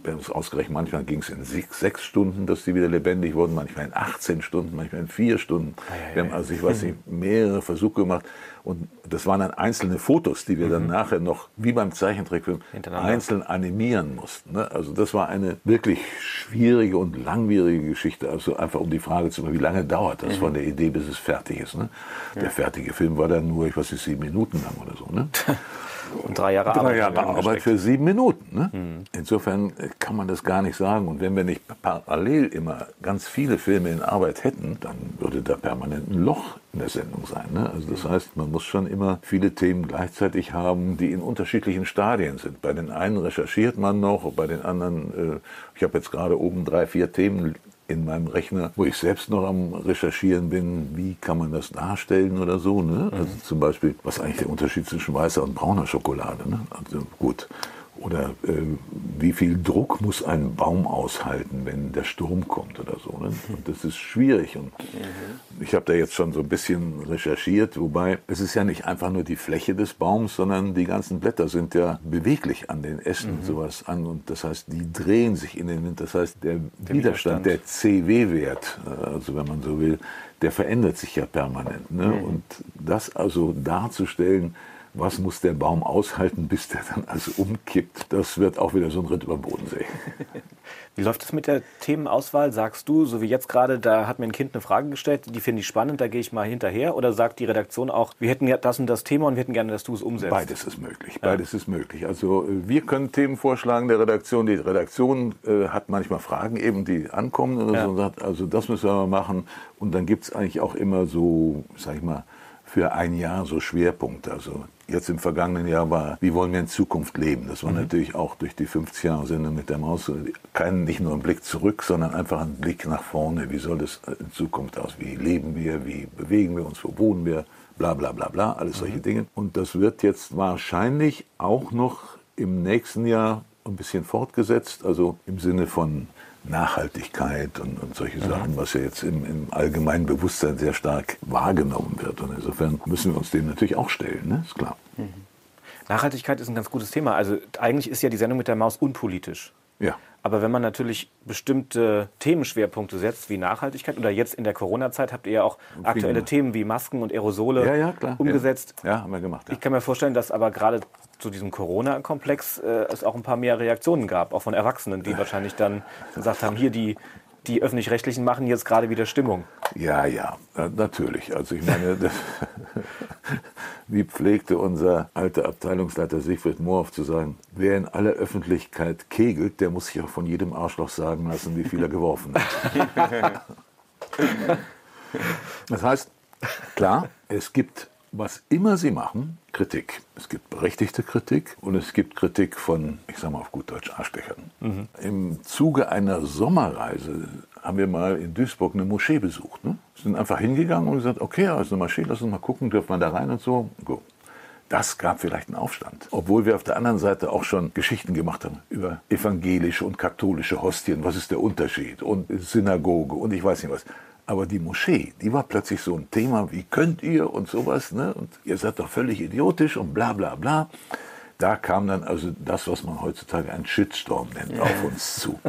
S1: wir haben es ausgerechnet, manchmal ging es in sechs, sechs Stunden, dass die wieder lebendig wurden, manchmal in 18 Stunden, manchmal in vier Stunden. Wir haben also, ich weiß nicht, mehrere Versuche gemacht und das waren dann einzelne Fotos, die wir dann nachher noch, wie beim Zeichentrickfilm, einzeln animieren mussten. Ne? Also das war eine wirklich schwierige und langwierige Geschichte. Also einfach um die Frage zu machen, wie lange dauert das von der Idee, bis es fertig ist. Ne? Der fertige Film war dann nur, ich weiß nicht, sieben Minuten lang oder so. Ne?
S4: Und drei Jahre
S1: Drei
S4: Arbeit.
S1: Jahre Arbeit für sieben Minuten. Ne? Insofern äh, kann man das gar nicht sagen. Und wenn wir nicht parallel immer ganz viele Filme in Arbeit hätten, dann würde da permanent ein Loch in der Sendung sein. Ne? Also das heißt, man muss schon immer viele Themen gleichzeitig haben, die in unterschiedlichen Stadien sind. Bei den einen recherchiert man noch, bei den anderen, äh, ich habe jetzt gerade oben drei, vier Themen in meinem Rechner, wo ich selbst noch am Recherchieren bin, wie kann man das darstellen oder so. Ne? Also zum Beispiel, was ist eigentlich der Unterschied zwischen weißer und brauner Schokolade? Ne? Also gut. Oder äh, wie viel Druck muss ein Baum aushalten, wenn der Sturm kommt oder so. Ne? Und das ist schwierig. Und ich habe da jetzt schon so ein bisschen recherchiert, wobei es ist ja nicht einfach nur die Fläche des Baums, sondern die ganzen Blätter sind ja beweglich an den Ästen und sowas an. Und das heißt, die drehen sich in den Wind. Das heißt, der, Widerstand,
S4: Widerstand.
S1: der CW-Wert, äh, also wenn man so will, der verändert sich ja permanent. Ne? Und das also darzustellen, was muss der Baum aushalten, bis der dann also umkippt, das wird auch wieder so ein Ritt über den Bodensee.
S4: Wie läuft es mit der Themenauswahl? Sagst du, so wie jetzt gerade, da hat mir ein Kind eine Frage gestellt, die finde ich spannend, da gehe ich mal hinterher? Oder sagt die Redaktion auch, wir hätten ja das und das Thema und wir hätten gerne, dass du es umsetzt?
S1: Beides ist möglich. Beides ist möglich. Also äh, wir können Themen vorschlagen der Redaktion. Die Redaktion äh, hat manchmal Fragen eben, die ankommen oder
S4: Ja.
S1: so und sagt, also das müssen wir mal machen. Und dann gibt es eigentlich auch immer so, sag ich mal, für ein Jahr so Schwerpunkte. Also jetzt im vergangenen Jahr war, wie wollen wir in Zukunft leben? Das war natürlich auch durch die 50 Jahre Sendung mit der Maus kein, nicht nur ein Blick zurück, sondern einfach ein Blick nach vorne. Wie soll es in Zukunft aus? Wie leben wir? Wie bewegen wir uns? Wo wohnen wir? bla bla bla bla, alles solche Dinge. Und das wird jetzt wahrscheinlich auch noch im nächsten Jahr ein bisschen fortgesetzt, also im Sinne von Nachhaltigkeit und, und solche Sachen, was ja jetzt im, im allgemeinen Bewusstsein sehr stark wahrgenommen wird. Und insofern müssen wir uns dem natürlich auch stellen, ne? ist klar.
S4: Nachhaltigkeit ist ein ganz gutes Thema. Also eigentlich ist ja die Sendung mit der Maus unpolitisch.
S1: Ja.
S4: Aber wenn man natürlich bestimmte Themenschwerpunkte setzt, wie Nachhaltigkeit, oder jetzt in der Corona-Zeit habt ihr ja auch aktuelle. Themen wie Masken und Aerosole
S1: Ja, ja, klar.
S4: umgesetzt.
S1: Ja, ja haben wir gemacht.
S4: Ich kann mir vorstellen, dass aber gerade zu diesem Corona-Komplex äh, es auch ein paar mehr Reaktionen gab, auch von Erwachsenen, die wahrscheinlich dann gesagt haben, hier die, die öffentlich-rechtlichen machen jetzt gerade wieder Stimmung.
S1: Ja, ja, natürlich. Also ich meine, das, wie pflegte unser alter Abteilungsleiter Siegfried Moorhoff zu sagen, wer in aller Öffentlichkeit kegelt, der muss sich auch von jedem Arschloch sagen lassen, wie viel er geworfen hat. Das heißt, klar, es gibt, was immer Sie machen, Kritik. Es gibt berechtigte Kritik und es gibt Kritik von, ich sage mal auf gut Deutsch, Arschlöchern. Im Zuge einer Sommerreise haben wir mal in Duisburg eine Moschee besucht. Ne? Sind einfach hingegangen und gesagt, okay, ist eine Moschee, lass uns mal gucken, dürfen wir da rein und so. Go. Das gab vielleicht einen Aufstand. Obwohl wir auf der anderen Seite auch schon Geschichten gemacht haben über evangelische und katholische Hostien. Was ist der Unterschied? Und Synagoge und ich weiß nicht was. Aber die Moschee, die war plötzlich so ein Thema, wie könnt ihr und sowas, ne? Und ihr seid doch völlig idiotisch und bla bla bla. Da kam dann also das, was man heutzutage einen Shitstorm nennt, auf uns zu.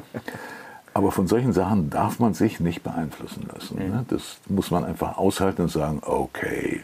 S1: Aber von solchen Sachen darf man sich nicht beeinflussen lassen. Ne? Das muss man einfach aushalten und sagen, okay,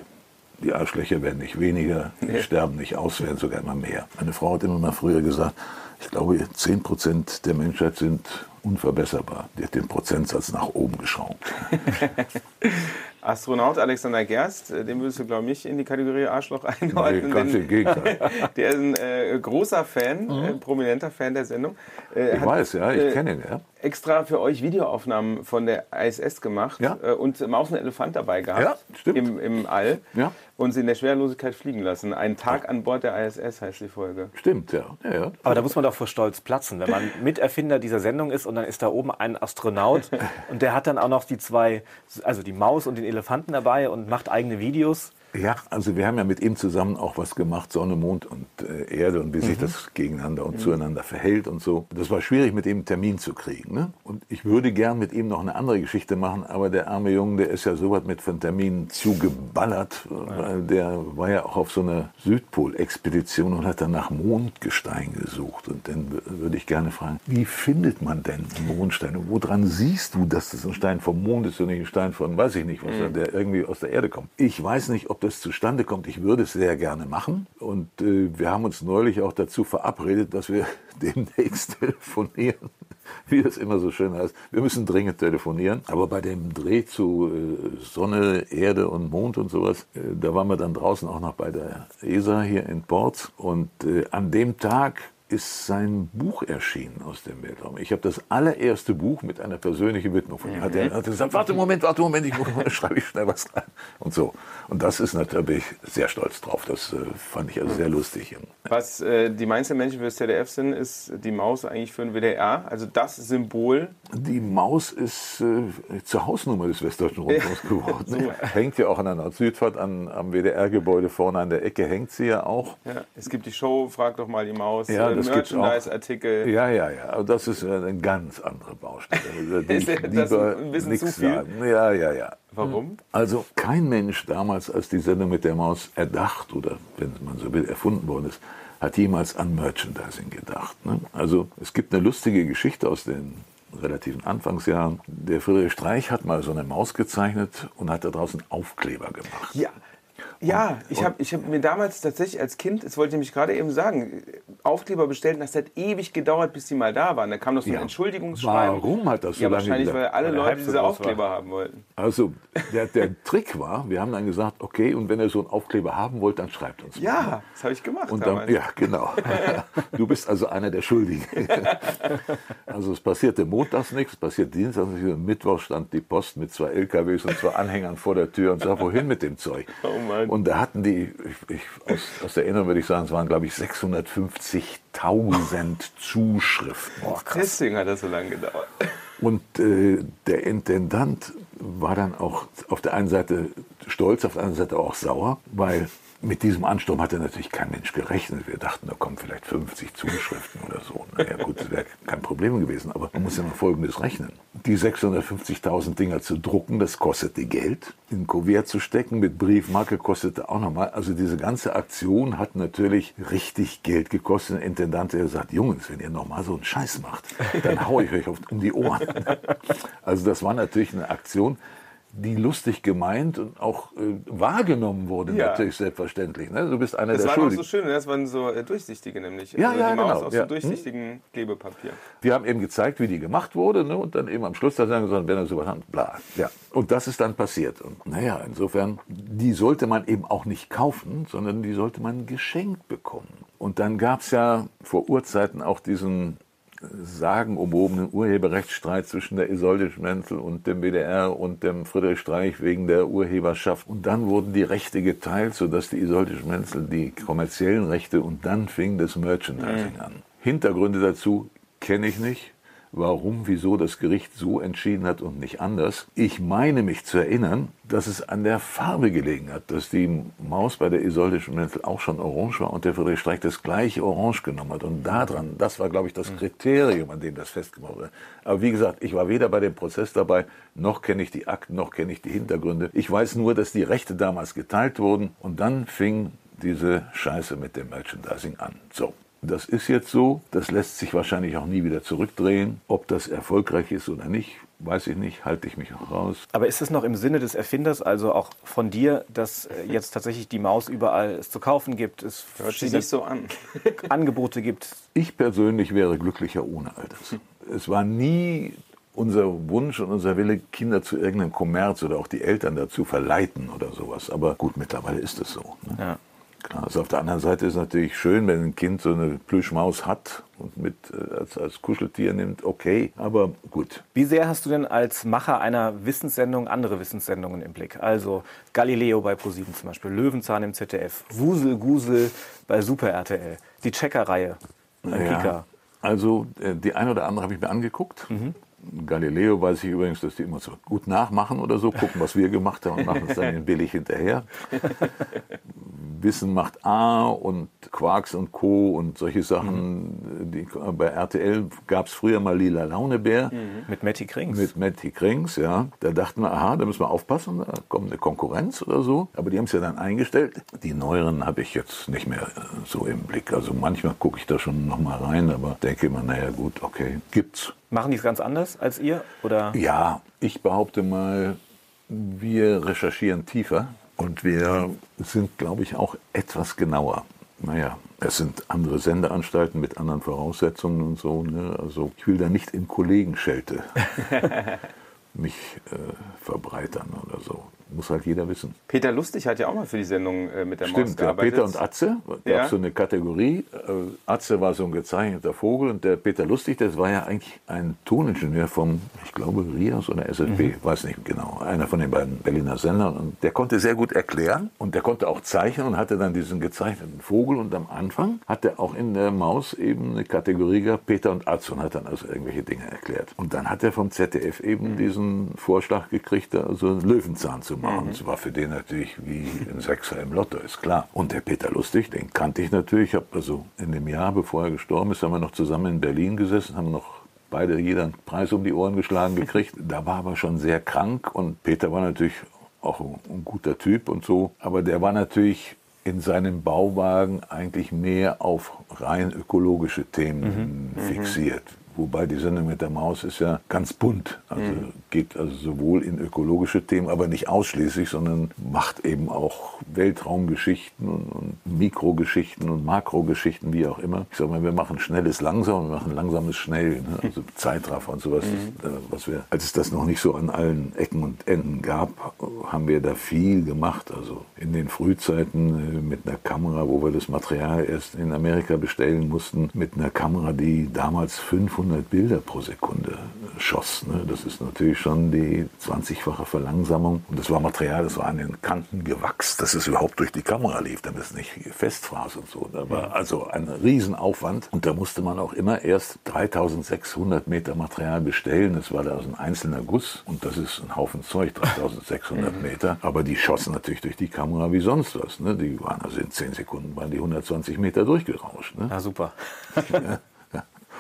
S1: die Arschlöcher werden nicht weniger, die sterben nicht aus, werden sogar immer mehr. Meine Frau hat immer mal früher gesagt, ich glaube, 10 Prozent der Menschheit sind unverbesserbar. Die hat den Prozentsatz nach oben geschraubt.
S5: Astronaut Alexander Gerst, äh, den würdest du, glaube ich, in die Kategorie Arschloch einordnen.
S1: Nee, ganz im Gegenteil.
S5: Der ist ein äh, großer Fan, äh, prominenter Fan der Sendung. Äh,
S1: Ich
S5: hat,
S1: weiß, ja,
S5: äh,
S1: ich kenne ihn, ja.
S5: extra für euch Videoaufnahmen von der ISS gemacht
S1: Ja.
S5: äh, und Maus und Elefant dabei gehabt
S1: Ja, stimmt.
S5: Im, im All
S1: Ja.
S5: und sie in der Schwerelosigkeit fliegen lassen. Ein Tag an Bord der ISS heißt die Folge.
S1: Stimmt, ja. ja, ja.
S4: Aber da muss man doch vor Stolz platzen, wenn man Miterfinder dieser Sendung ist und dann ist da oben ein Astronaut und der hat dann auch noch die zwei, also die Maus und den Elefanten dabei und macht eigene Videos.
S1: Ja, also wir haben ja mit ihm zusammen auch was gemacht, Sonne, Mond und äh, Erde und wie sich das gegeneinander und zueinander verhält und so. Das war schwierig, mit ihm einen Termin zu kriegen. Ne? Und ich würde gern mit ihm noch eine andere Geschichte machen, aber der arme Junge, der ist ja so was mit von Terminen zugeballert, weil der war ja auch auf so einer Südpol-Expedition und hat dann nach Mondgestein gesucht. Und dann würde ich gerne fragen, wie findet man denn Mondsteine? Woran siehst du, dass das ein Stein vom Mond ist und nicht ein Stein von, weiß ich nicht, was, der irgendwie aus der Erde kommt? Ich weiß nicht, ob das zustande kommt. Ich würde es sehr gerne machen. Und äh, wir haben uns neulich auch dazu verabredet, dass wir demnächst telefonieren. Wie das immer so schön heißt. Wir müssen dringend telefonieren. Aber bei dem Dreh zu äh, Sonne, Erde und Mond und sowas, äh, da waren wir dann draußen auch noch bei der ESA hier in Ports. Und äh, an dem Tag ist sein Buch erschienen aus dem Weltraum. Ich habe das allererste Buch mit einer persönlichen Widmung von ihm. Hat er hat er gesagt, warte Moment, warte Moment, ich muss, schreibe ich schnell was rein. Und so. Und das ist natürlich sehr stolz drauf. Das äh, fand ich also sehr lustig.
S5: Was äh, die meisten Menschen für das ZDF sind, ist die Maus eigentlich für den WDR. Also das Symbol.
S1: Die Maus ist äh, zur Hausnummer des Westdeutschen Rundfunks geworden. Hängt ja auch an der Nord-Südfahrt, an, am WDR-Gebäude vorne an der Ecke hängt sie ja auch.
S5: Ja, es gibt die Show, frag doch mal die Maus,
S1: Ja, das.
S5: Merchandise-Artikel.
S1: Ja, ja, ja. Aber das ist eine ganz andere Baustelle. Also, die
S5: Ist das ein bisschen
S1: nichts
S5: zu viel?
S1: sagen. Ja, ja, ja.
S5: Warum?
S1: Also kein Mensch damals, als die Sendung mit der Maus erdacht oder, wenn man so will, erfunden worden ist, hat jemals an Merchandising gedacht. Ne? Also es gibt eine lustige Geschichte aus den relativen Anfangsjahren. Der Friedrich Streich hat mal so eine Maus gezeichnet und hat da draußen Aufkleber gemacht.
S5: Ja. Ja, ich habe ich hab mir damals tatsächlich als Kind, das wollte ich nämlich gerade eben sagen, Aufkleber bestellt und das hat ewig gedauert, bis die mal da waren. Da kam noch so ein
S1: Ja.
S5: Entschuldigungsschreiben.
S1: Warum hat das so
S5: Ja,
S1: lange
S5: wahrscheinlich, weil alle
S4: Weil
S5: Leute diese Aufkleber
S4: war.
S5: haben wollten.
S1: Also der, der Trick war, wir haben dann gesagt, okay, und wenn ihr so einen Aufkleber haben wollt, dann schreibt uns. mal.
S5: Ja, das habe ich gemacht
S1: Und dann,
S5: damals.
S1: ja, genau. Du bist also einer der Schuldigen. Also es passierte montags nichts, es passiert dienstags nichts. Mittwoch stand die Post mit zwei LKWs und zwei Anhängern vor der Tür und sag, wohin mit dem Zeug?
S5: Oh Mann.
S1: Und da hatten die, ich, ich, aus, aus der Erinnerung würde ich sagen, es waren glaube ich 650.000 Zuschriften.
S5: Deswegen hat das so lange gedauert.
S1: Und äh, der Intendant war dann auch auf der einen Seite stolz, auf der anderen Seite auch sauer, weil mit diesem Ansturm hatte natürlich kein Mensch gerechnet. Wir dachten, da kommen vielleicht 50 Zuschriften oder so. Naja gut, das wäre kein Problem gewesen. Aber man muss ja mal Folgendes rechnen. Die 650.000 Dinger zu drucken, das kostete Geld. In Kuvert zu stecken mit Briefmarke kostete auch nochmal. Also diese ganze Aktion hat natürlich richtig Geld gekostet. Der Intendant hat gesagt, Jungs, wenn ihr nochmal so einen Scheiß macht, dann hau ich euch um die Ohren. Also das war natürlich eine Aktion, die lustig gemeint und auch äh, wahrgenommen wurde,
S5: Ja.
S1: natürlich selbstverständlich. Ne? Du bist einer
S5: Das
S1: der
S5: waren auch so
S1: Schuldigen.
S5: schön, das waren so äh, durchsichtige nämlich.
S1: Ja,
S5: also
S1: ja,
S5: die Maus
S1: genau,
S5: aus
S1: ja.
S5: so durchsichtigen Klebepapier.
S1: Wir haben eben gezeigt, wie die gemacht wurde ne? und dann eben am Schluss da sagen gesagt, wenn er sowas hat, bla. Ja. Und das ist dann passiert. Und naja, insofern, die sollte man eben auch nicht kaufen, sondern die sollte man geschenkt bekommen. Und dann gab es ja vor Urzeiten auch diesen sagenumwobenen Urheberrechtsstreit zwischen der Isolde Schmenzel und dem WDR und dem Friedrich Streich wegen der Urheberschaft. Und dann wurden die Rechte geteilt, sodass die Isolde Schmenzel die kommerziellen Rechte und dann fing das Merchandising an. Hintergründe dazu kenne ich nicht. Warum, wieso das Gericht so entschieden hat und nicht anders. Ich meine mich zu erinnern, dass es an der Farbe gelegen hat, dass die Maus bei der Isolde Schmenzel auch schon orange war und der Friedrich Streich das gleiche Orange genommen hat. Und daran, das war, glaube ich, das Kriterium, an dem das festgemacht wurde. Aber wie gesagt, ich war weder bei dem Prozess dabei, noch kenne ich die Akten, noch kenne ich die Hintergründe. Ich weiß nur, dass die Rechte damals geteilt wurden und dann fing diese Scheiße mit dem Merchandising an. So. Das ist jetzt so, das lässt sich wahrscheinlich auch nie wieder zurückdrehen. Ob das erfolgreich ist oder nicht, weiß ich nicht, halte ich mich auch raus.
S4: Aber ist es noch im Sinne des Erfinders, also auch von dir, dass äh, jetzt tatsächlich die Maus überall es zu kaufen gibt, es
S5: Hört sich
S4: verschiedene
S5: nicht so an.
S4: Angebote gibt?
S1: Ich persönlich wäre glücklicher ohne all das. Es war nie unser Wunsch und unser Wille, Kinder zu irgendeinem Kommerz oder auch die Eltern dazu verleiten oder sowas. Aber gut, mittlerweile ist es so. Ne?
S4: Ja.
S1: Klar, also auf der anderen Seite ist es natürlich schön, wenn ein Kind so eine Plüschmaus hat und mit äh, als, als Kuscheltier nimmt, okay, aber gut.
S4: Wie sehr hast du denn als Macher einer Wissenssendung andere Wissenssendungen im Blick? Also Galileo bei ProSieben zum Beispiel, Löwenzahn im ZDF, Wusel Gusel bei Super RTL, die Checker-Reihe bei Kika.
S1: Also äh, die eine oder andere habe ich mir angeguckt. Galileo weiß ich übrigens, dass die immer so gut nachmachen oder so, gucken, was wir gemacht haben und machen es dann billig hinterher. Wissen macht A und Quarks und Co. und solche Sachen. Die, bei RTL gab es früher mal Lila Launebär
S4: Mit Matti Krings.
S1: mit Matty Krings, ja. Da dachten wir, aha, da müssen wir aufpassen, da kommt eine Konkurrenz oder so. Aber die haben es ja dann eingestellt. Die neueren habe ich jetzt nicht mehr äh, so im Blick. Also manchmal gucke ich da schon noch mal rein, aber denke immer, naja gut, okay, gibt's.
S4: Machen die es ganz anders als ihr? Oder?
S1: Ja, ich behaupte mal, wir recherchieren tiefer und wir sind, glaube ich, auch etwas genauer. Naja, es sind andere Sendeanstalten mit anderen Voraussetzungen und so. Ne? Also ich will da nicht in Kollegenschelte mich äh, verbreitern oder so. Muss halt jeder wissen.
S5: Peter Lustig hat ja auch mal für die Sendung äh, mit der Maus
S1: Stimmt, ja,
S5: gearbeitet.
S1: Peter und Atze, gab
S5: Ja.
S1: so eine Kategorie. Äh, Atze war so ein gezeichneter Vogel und der Peter Lustig, das war ja eigentlich ein Toningenieur vom, ich glaube, Rias oder SFB, weiß nicht genau, einer von den beiden Berliner Sendern. Und der konnte sehr gut erklären und der konnte auch zeichnen und hatte dann diesen gezeichneten Vogel. Und am Anfang hat er auch in der Maus eben eine Kategorie gehabt, Peter und Atze, und hat dann also irgendwelche Dinge erklärt. Und dann hat er vom ZDF eben diesen Vorschlag gekriegt, da also Löwenzahn zu machen. Das war für den natürlich wie ein Sechser im Lotto, ist klar. Und der Peter Lustig, den kannte ich natürlich. Ich habe also in dem Jahr, bevor er gestorben ist, haben wir noch zusammen in Berlin gesessen, haben noch beide jeder einen Preis um die Ohren geschlagen gekriegt. Da war aber schon sehr krank und Peter war natürlich auch ein, guter Typ und so. Aber der war natürlich in seinem Bauwagen eigentlich mehr auf rein ökologische Themen fixiert. Wobei die Sendung mit der Maus ist ja ganz bunt. Also geht also sowohl in ökologische Themen, aber nicht ausschließlich, sondern macht eben auch Weltraumgeschichten und, und Mikrogeschichten und Makrogeschichten, wie auch immer. Ich sag mal, wir machen schnelles langsam, wir machen langsames schnell. Ne? Also Zeitraffer und sowas. Das, äh, was wir, als es das noch nicht so an allen Ecken und Enden gab, haben wir da viel gemacht. Also in den Frühzeiten äh, mit einer Kamera, wo wir das Material erst in Amerika bestellen mussten, mit einer Kamera, die damals 500 Bilder pro Sekunde schoss. Ne? Das ist natürlich schon die 20-fache Verlangsamung. Und das war Material, das war an den Kanten gewachst, dass es überhaupt durch die Kamera lief, damit es nicht festfraß und so. Da war also ein Riesenaufwand. Und da musste man auch immer erst 3600 Meter Material bestellen. Das war da also ein einzelner Guss. Und das ist ein Haufen Zeug, 3600 Meter. Aber die schossen natürlich durch die Kamera wie sonst was. Ne? Die waren also in 10 Sekunden waren die 120 Meter durchgerauscht. Ne?
S4: Ja, super.
S1: Ja.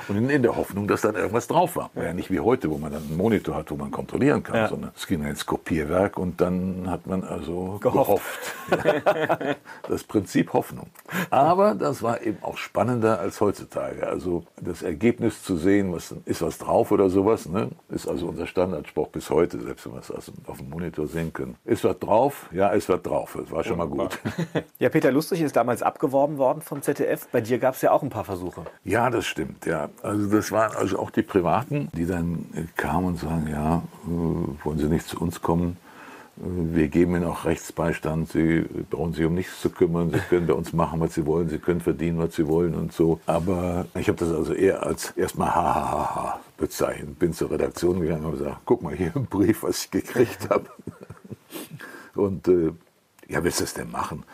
S1: Und in, der Hoffnung, dass dann irgendwas drauf war. Ja nicht wie heute, wo man dann einen Monitor hat, wo man kontrollieren kann,
S4: Ja.
S1: sondern es ging ins Kopierwerk und dann hat man also
S4: Gehofft.
S1: gehofft. Das Prinzip Hoffnung. Aber das war eben auch spannender als heutzutage. Also das Ergebnis zu sehen, was ist was drauf oder sowas, ne? ist also unser Standardspruch bis heute, selbst wenn wir es auf dem Monitor sehen können. Ist was drauf? Ja, ist was drauf. Das war schon mal gut.
S4: Ja, Peter Lustig ist damals abgeworben worden vom ZDF. Bei dir gab es ja auch ein paar Versuche.
S1: Ja, das stimmt, ja. Also das waren also auch die Privaten, die dann äh, kamen und sagen, ja, äh, wollen Sie nicht zu uns kommen? Äh, Wir geben Ihnen auch Rechtsbeistand. Sie brauchen sich um nichts zu kümmern. Sie können bei uns machen, was Sie wollen. Sie können verdienen, was Sie wollen und so. Aber ich habe das also eher als erstmal ha, ha, ha, ha bezeichnet. Bin zur Redaktion gegangen und gesagt, guck mal hier ein Brief, was ich gekriegt habe. Und äh, ja, willst du das denn machen?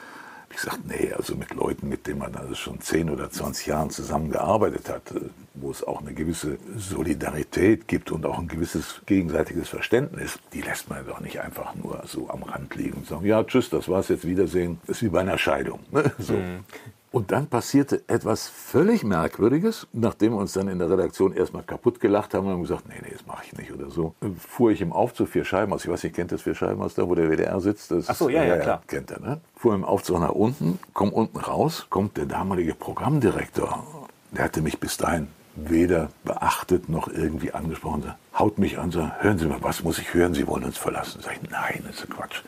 S1: Ich gesagt, nee, also mit Leuten, mit denen man also schon 10 oder 20 Jahren zusammengearbeitet hat, äh, wo es auch eine gewisse Solidarität gibt und auch ein gewisses gegenseitiges Verständnis, die lässt man doch nicht einfach nur so am Rand liegen und sagen, ja, tschüss, das war's jetzt, Wiedersehen. Das ist wie bei einer Scheidung. Ne? So. Und dann passierte etwas völlig Merkwürdiges. Nachdem wir uns dann in der Redaktion erstmal kaputt gelacht haben, haben wir gesagt, nee, nee, das mache ich nicht oder so. Äh, Fuhr ich im Aufzug vier Scheibenhaus. Ich weiß nicht, kennt das vier Scheibenhaus da, wo der WDR sitzt? Das,
S4: Ach so, ja, ja, klar.
S1: Kennt er, ne? Fuhr im Aufzug nach unten, komm unten raus, kommt der damalige Programmdirektor. Der hatte mich bis dahin weder beachtet noch irgendwie angesprochen. Sagt, Haut mich an, sagt, hören Sie mal, was muss ich hören? Sie wollen uns verlassen. Sag ich, nein, das ist Quatsch.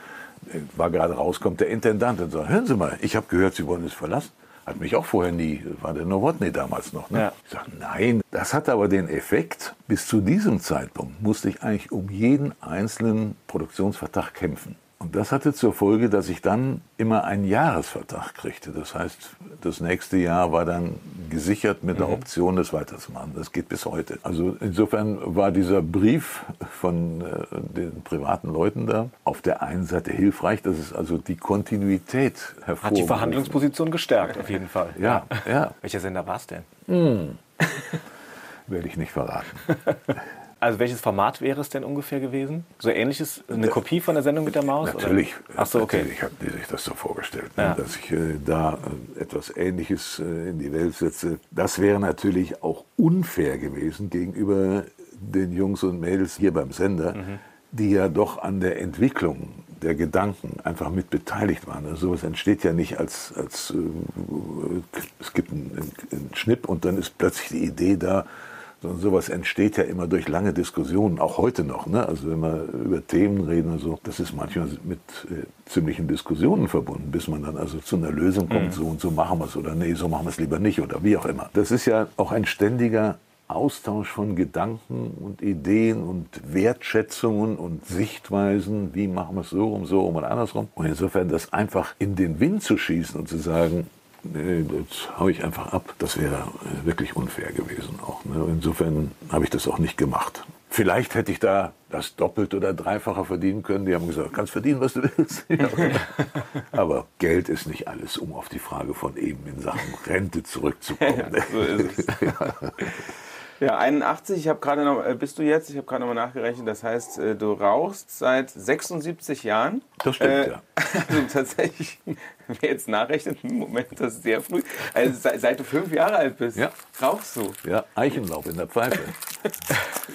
S1: Äh, War gerade raus, kommt der Intendant und sagt, hören Sie mal, ich habe gehört, Sie wollen uns verlassen. Hat mich auch vorher nie, war der Nowotny damals noch. Ne?
S4: Ja.
S1: Ich sage, nein, das hat aber den Effekt, bis zu diesem Zeitpunkt musste ich eigentlich um jeden einzelnen Produktionsvertrag kämpfen. Und das hatte zur Folge, dass ich dann immer einen Jahresvertrag kriegte. Das heißt, das nächste Jahr war dann gesichert mit der Option, das weiterzumachen. Das geht bis heute. Also insofern war dieser Brief von äh, den privaten Leuten da auf der einen Seite hilfreich, dass es also die Kontinuität
S4: Hat die Verhandlungsposition gestärkt, auf jeden Fall.
S1: Ja, ja,
S4: Welcher Sender war es denn?
S1: werde ich nicht verraten.
S4: Also welches Format wäre es denn ungefähr gewesen? So ähnliches, eine Kopie von der Sendung mit der Maus?
S1: Natürlich.
S4: Oder? Ach so, okay.
S1: Natürlich hat die sich das so vorgestellt, ne,
S4: Ja.
S1: dass ich äh, da äh, etwas Ähnliches äh, in die Welt setze. Das wäre natürlich auch unfair gewesen gegenüber den Jungs und Mädels hier beim Sender,
S4: Mhm.
S1: die ja doch an der Entwicklung der Gedanken einfach mit beteiligt waren. Also sowas entsteht ja nicht als, als es gibt einen, einen Schnipp und dann ist plötzlich die Idee da, sondern sowas entsteht ja immer durch lange Diskussionen, auch heute noch. Ne? Also wenn wir über Themen reden, also das ist manchmal mit äh, ziemlichen Diskussionen verbunden, bis man dann also zu einer Lösung kommt, so und so machen wir es oder nee, so machen wir es lieber nicht oder wie auch immer. Das ist ja auch ein ständiger Austausch von Gedanken und Ideen und Wertschätzungen und Sichtweisen, wie machen wir es so rum, so rum und andersrum. Und insofern das einfach in den Wind zu schießen und zu sagen, nee, das hau ich einfach ab, das wäre äh, wirklich unfair gewesen auch. Ne? Insofern habe ich das auch nicht gemacht. Vielleicht hätte ich da das Doppelte oder Dreifache verdienen können. Die haben gesagt, kannst verdienen, was du willst. Ja. Aber Geld ist nicht alles, um auf die Frage von eben in Sachen Rente zurückzukommen.
S5: so ist es. Ja, 81, ich habe gerade noch, äh, bist du jetzt, ich habe gerade noch mal nachgerechnet, das heißt, äh, du rauchst seit 76 Jahren.
S1: Das stimmt,
S5: Äh,
S1: ja.
S5: Also tatsächlich, wer jetzt nachrechnet, im Moment, das ist sehr früh. Also seit, seit du fünf Jahre alt bist,
S1: Ja.
S5: rauchst du.
S1: Ja, Eichenlaub in der Pfeife.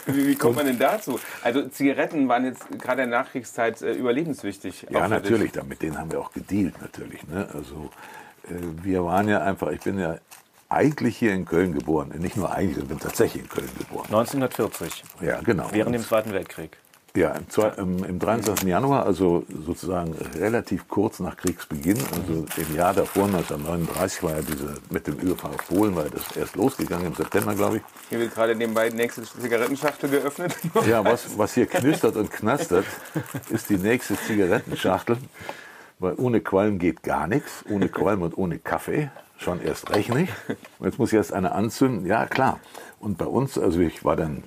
S5: Wie, wie kommt man denn dazu? Also Zigaretten waren jetzt gerade in der Nachkriegszeit äh, überlebenswichtig.
S1: Ja,
S5: dich.
S1: natürlich, mit denen haben wir auch gedealt, natürlich. Ne? Also, äh, wir waren ja einfach, ich bin ja eigentlich hier in Köln geboren. Nicht nur eigentlich, ich bin tatsächlich in Köln geboren.
S4: 1940,
S1: Ja, genau.
S4: während dem Zweiten Weltkrieg.
S1: ja, im, zwei, im, im 23. Januar, also sozusagen relativ kurz nach Kriegsbeginn, also im Jahr davor, 1939, war ja diese, mit dem Überfall auf Polen, war ja das erst losgegangen, im September, glaube ich.
S5: Hier wird gerade nebenbei die nächste Zigarettenschachtel geöffnet.
S1: Ja, was, was hier knistert und knastert, ist die nächste Zigarettenschachtel. Weil ohne Qualm geht gar nichts. Ohne Qualm und ohne Kaffee. Schon erst recht nicht. Und jetzt muss ich erst eine anzünden. Ja, klar. Und bei uns, also ich war dann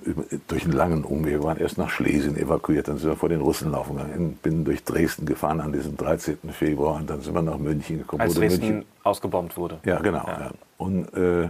S1: durch einen langen Umweg, wir waren erst nach Schlesien evakuiert, dann sind wir vor den Russen laufen gegangen, bin durch Dresden gefahren an diesem 13. Februar und dann sind wir nach München gekommen.
S4: Als Dresden
S1: München,
S4: ausgebombt wurde.
S1: ja, genau. Ja. Und äh,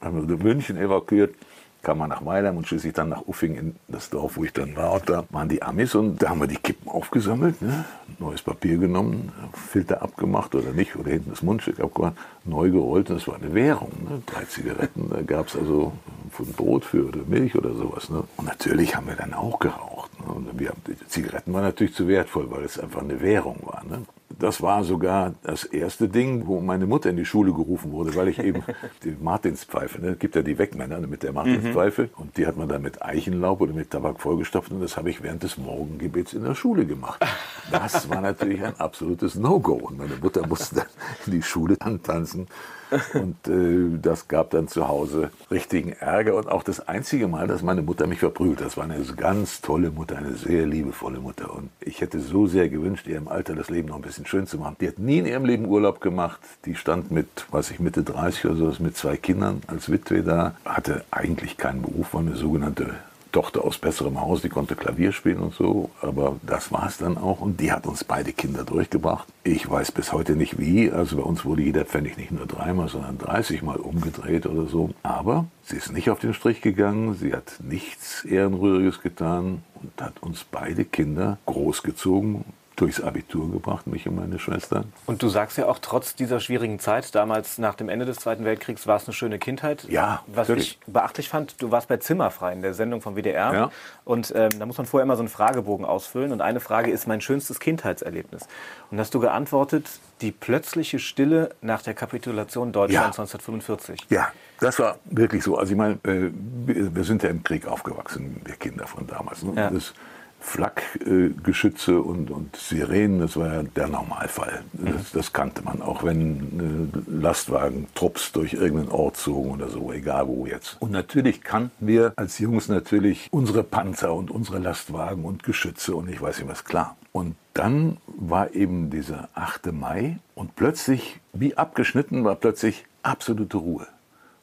S1: haben wir München evakuiert, kam man nach Mailand und schließlich dann nach Uffing in das Dorf, wo ich dann war. Und da waren die Amis und da haben wir die Kippen aufgesammelt, ne? Neues Papier genommen, Filter abgemacht oder nicht, oder hinten das Mundstück abgemacht, neu gerollt und es war eine Währung. Ne? Drei Zigaretten, da gab es also ein Brot für oder Milch oder sowas. Ne? Und natürlich haben wir dann auch geraucht. Ne? Und wir haben, die Zigaretten waren natürlich zu wertvoll, weil es einfach eine Währung war. Ne? Das war sogar das erste Ding, wo meine Mutter in die Schule gerufen wurde, weil ich eben die Martinspfeife, ne, gibt ja die Wegmänner mit der Martinspfeife. Und die hat man dann mit Eichenlaub oder mit Tabak vollgestopft und das habe ich während des Morgengebets in der Schule gemacht. Das war natürlich ein absolutes No-Go. Und meine Mutter musste dann in die Schule antanzen und äh, das gab dann zu Hause richtigen Ärger und auch das einzige Mal, dass meine Mutter mich verprügelt. Das war eine ganz tolle Mutter, eine sehr liebevolle Mutter und ich hätte so sehr gewünscht, ihr im Alter das Leben noch ein bisschen schön zu machen. Die hat nie in ihrem Leben Urlaub gemacht. Die stand mit, weiß ich, Mitte 30 oder so, mit zwei Kindern als Witwe da, hatte eigentlich keinen Beruf, war eine sogenannte Tochter aus besserem Haus, die konnte Klavier spielen und so, aber das war es dann auch. Und die hat uns beide Kinder durchgebracht. Ich weiß bis heute nicht wie, also bei uns wurde jeder Pfennig nicht nur dreimal, sondern 30 Mal umgedreht oder so, aber sie ist nicht auf den Strich gegangen, sie hat nichts Ehrenrühriges getan und hat uns beide Kinder großgezogen, durchs Abitur gebracht, mich und meine Schwester.
S4: Und du sagst ja auch, trotz dieser schwierigen Zeit, damals nach dem Ende des Zweiten Weltkriegs, war es eine schöne Kindheit.
S1: Ja,
S4: Was
S1: natürlich.
S4: ich beachtlich fand, du warst bei Zimmerfrei in der Sendung vom WDR.
S1: Ja.
S4: Und ähm, da muss man vorher immer so einen Fragebogen ausfüllen. Und eine Frage ist mein schönstes Kindheitserlebnis. Und hast du geantwortet, die plötzliche Stille nach der Kapitulation Deutschlands
S1: Ja.
S4: 1945.
S1: Ja, das war wirklich so. Also ich meine, äh, wir wir sind ja im Krieg aufgewachsen, wir Kinder von damals. Ne?
S4: Ja.
S1: Das Flakgeschütze und, und Sirenen, das war ja der Normalfall. Das, das kannte man, auch wenn äh, Lastwagen, Trupps durch irgendeinen Ort zogen oder so, egal wo jetzt. Und natürlich kannten wir als Jungs natürlich unsere Panzer und unsere Lastwagen und Geschütze und ich weiß nicht was, klar. Und dann war eben dieser 8. Mai und plötzlich, wie abgeschnitten, war plötzlich absolute Ruhe.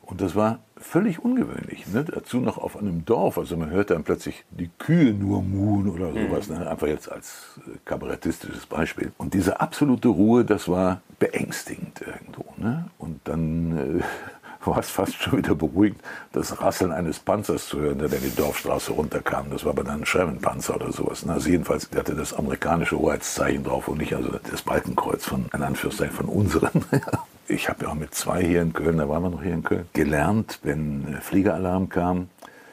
S1: Und das war völlig ungewöhnlich. Ne? Dazu noch auf einem Dorf. Also man hört dann plötzlich die Kühe nur muhen oder sowas. Ne? Einfach jetzt als äh, kabarettistisches Beispiel. Und diese absolute Ruhe, das war beängstigend irgendwo. Ne? Und dann äh, war es fast schon wieder beruhigend, das Rasseln eines Panzers zu hören, der dann die Dorfstraße runterkam. Das war aber dann ein Sherman-Panzer oder sowas. Ne? Also jedenfalls, der hatte das amerikanische Hoheitszeichen drauf und nicht also das Balkenkreuz von, in Anführungszeichen, von unseren. Ich habe ja auch mit zwei hier in Köln, da waren wir noch hier in Köln, gelernt, wenn äh, Fliegeralarm kam,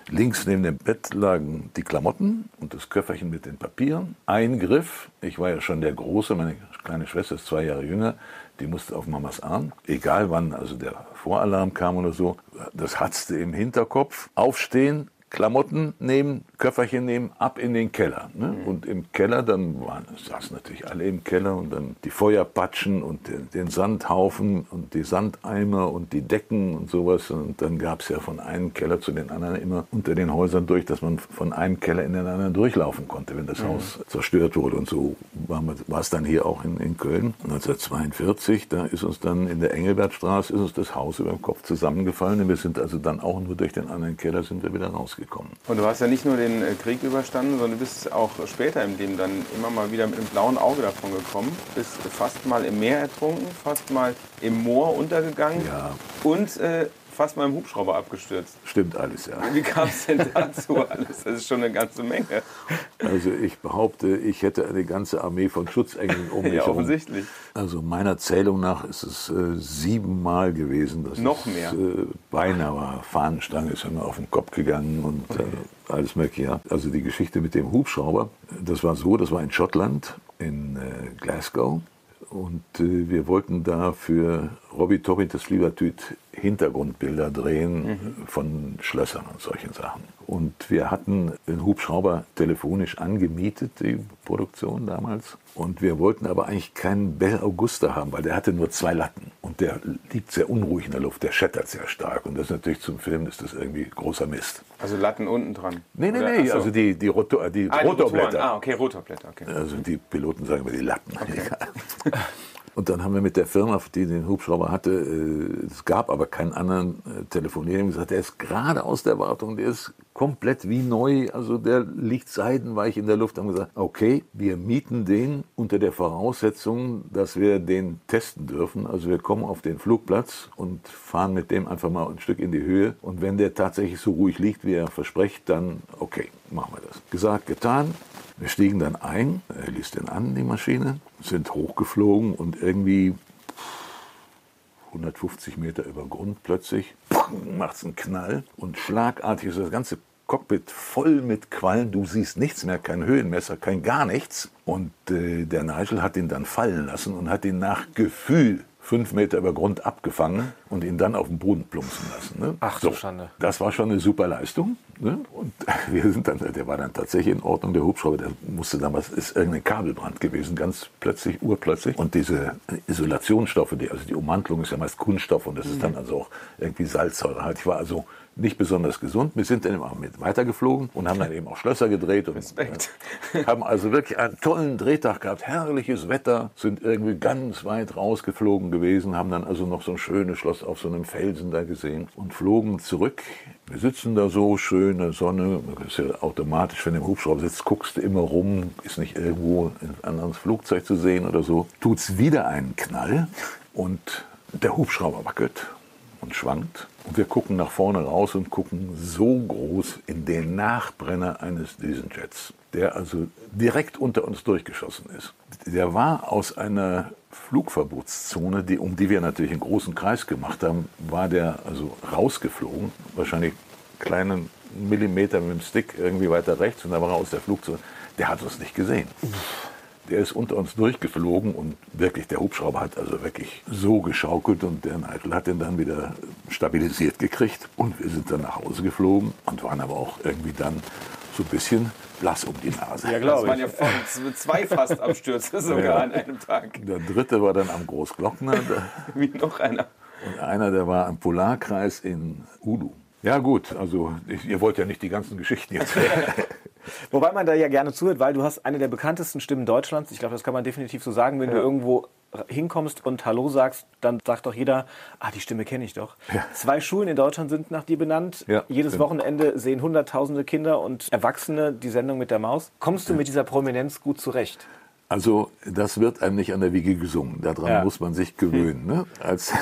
S1: links neben dem Bett lagen die Klamotten und das Köfferchen mit den Papieren. Ein Griff, ich war ja schon der Große, meine kleine Schwester ist zwei Jahre jünger, die musste auf Mamas Arm. Egal wann also der Voralarm kam oder so, das hatzte im Hinterkopf. Aufstehen, Klamotten nehmen, Köfferchen nehmen, ab in den Keller. Ne? Und im Keller, dann waren, saßen natürlich alle im Keller und dann die Feuerpatschen und den, den Sandhaufen und die Sandeimer und die Decken und sowas. Und dann gab es ja von einem Keller zu den anderen immer unter den Häusern durch, dass man von einem Keller in den anderen durchlaufen konnte, wenn das Haus zerstört wurde. Und so war, es dann hier auch in, in Köln. 1942, da ist uns dann in der Engelbertstraße ist uns das Haus über dem Kopf zusammengefallen. Und wir sind also dann auch nur durch den anderen Keller sind wir wieder rausgekommen.
S5: Und du hast ja nicht nur den äh, Krieg überstanden, sondern du bist auch später im Leben dann immer mal wieder mit einem blauen Auge davon gekommen. Bist fast mal im Meer ertrunken, fast mal im Moor untergegangen
S1: Ja.
S5: und äh, fast mal im Hubschrauber abgestürzt.
S1: Stimmt alles, ja.
S5: Wie kam es denn dazu alles? Das ist schon eine ganze Menge.
S1: Also ich behaupte, ich hätte eine ganze Armee von Schutzengeln um mich
S5: Ja,
S1: herum.
S5: offensichtlich.
S1: Also meiner Zählung nach ist es äh, siebenmal gewesen. dass
S5: Noch
S1: es,
S5: mehr?
S1: Äh, beinahe war. Fahnenstange ist mir auf den Kopf gegangen und äh, alles mögliche. Ja. Also die Geschichte mit dem Hubschrauber, das war so, das war in Schottland, in äh, Glasgow. Und äh, wir wollten da für Robbie Tobin das Liebertüt Hintergrundbilder drehen von Schlössern und solchen Sachen. Und wir hatten den Hubschrauber telefonisch angemietet, die Produktion damals. Und wir wollten aber eigentlich keinen Bell Augusta haben, weil der hatte nur zwei Latten. Und der liegt sehr unruhig in der Luft, der schettert sehr stark. Und das ist natürlich zum Film ist das irgendwie großer Mist.
S5: Also Latten unten dran.
S1: Nee, nee,
S5: Oder-
S1: nee,
S5: so.
S1: also die, die, Rotor, die
S5: Ah, die.
S1: Rotorblätter.
S5: Ah, okay, Rotorblätter. Okay.
S1: Also die Piloten sagen immer die Latten. Egal. Und dann haben wir mit der Firma, die den Hubschrauber hatte, äh, es gab aber keinen anderen, äh, telefoniert und gesagt, der ist gerade aus der Wartung, der ist komplett wie neu, also der liegt seidenweich in der Luft. Haben gesagt, okay, wir mieten den unter der Voraussetzung, dass wir den testen dürfen. Also wir kommen auf den Flugplatz und fahren mit dem einfach mal ein Stück in die Höhe. Und wenn der tatsächlich so ruhig liegt, wie er verspricht, dann okay, machen wir das. Gesagt, getan. Wir stiegen dann ein, er ließ den an, die Maschine, sind hochgeflogen und irgendwie 150 Meter über Grund plötzlich macht es einen Knall und schlagartig ist das ganze Cockpit voll mit Quallen. Du siehst nichts mehr, kein Höhenmesser, kein gar nichts. Und äh, der Nigel hat ihn dann fallen lassen und hat ihn nach Gefühl fünf Meter über Grund abgefangen und ihn dann auf den Boden plumpsen lassen. Ne?
S4: Ach du Schande.
S1: Das war schon eine super Leistung. Ne? Und wir sind dann, der war dann tatsächlich in Ordnung, der Hubschrauber, der musste dann, was ist irgendein Kabelbrand gewesen, ganz plötzlich, urplötzlich. Und diese Isolationsstoffe, die, also die Ummantelung ist ja meist Kunststoff und das ist dann also auch irgendwie Salzsäure halt. Ich war also nicht besonders gesund. Wir sind dann immer mit weitergeflogen und haben dann eben auch Schlösser gedreht und
S5: Respekt.
S1: äh, haben also wirklich einen tollen Drehtag gehabt, herrliches Wetter, sind irgendwie ganz weit rausgeflogen gewesen, haben dann also noch so ein schönes Schloss auf so einem Felsen da gesehen und flogen zurück. Wir sitzen da so, schöne Sonne, das ist ja automatisch, wenn du im Hubschrauber sitzt, guckst du immer rum, ist nicht irgendwo ein anderes Flugzeug zu sehen oder so. Tut's wieder einen Knall und der Hubschrauber wackelt und schwankt. Und wir gucken nach vorne raus und gucken so groß in den Nachbrenner eines Düsenjets, der also direkt unter uns durchgeschossen ist. Der war aus einer Flugverbotszone, die, um die wir natürlich einen großen Kreis gemacht haben, war der also rausgeflogen, wahrscheinlich kleinen Millimeter mit dem Stick irgendwie weiter rechts und da war er aus der Flugzone. Der hat uns nicht gesehen. Der ist unter uns durchgeflogen und wirklich, der Hubschrauber hat also wirklich so geschaukelt und der Nigel hat den dann wieder stabilisiert gekriegt. Und wir sind dann nach Hause geflogen und waren aber auch irgendwie dann so ein bisschen blass um die Nase.
S4: Ja,
S5: Das
S4: glaube
S5: waren
S4: ich.
S5: ja von zwei fast Abstürze sogar
S1: Ja.
S5: an einem Tag.
S1: Der dritte war dann am Großglockner da-
S5: Wie noch einer.
S1: und einer, der war am Polarkreis in Ulu. Ja gut, also ich, ihr wollt ja nicht die ganzen Geschichten jetzt.
S4: Wobei man da ja gerne zuhört, weil du hast eine der bekanntesten Stimmen Deutschlands. Ich glaube, das kann man definitiv so sagen. Wenn du irgendwo hinkommst und Hallo sagst, dann sagt doch jeder, ah, die Stimme kenne ich doch. Zwei Schulen in Deutschland sind nach dir benannt.
S1: Ja,
S4: Jedes
S1: stimmt.
S4: Wochenende sehen hunderttausende Kinder und Erwachsene die Sendung mit der Maus. Kommst du mit dieser Prominenz gut zurecht?
S1: Also das wird einem nicht an der Wiege gesungen. Daran
S4: Ja.
S1: muss man sich gewöhnen. Ne? Als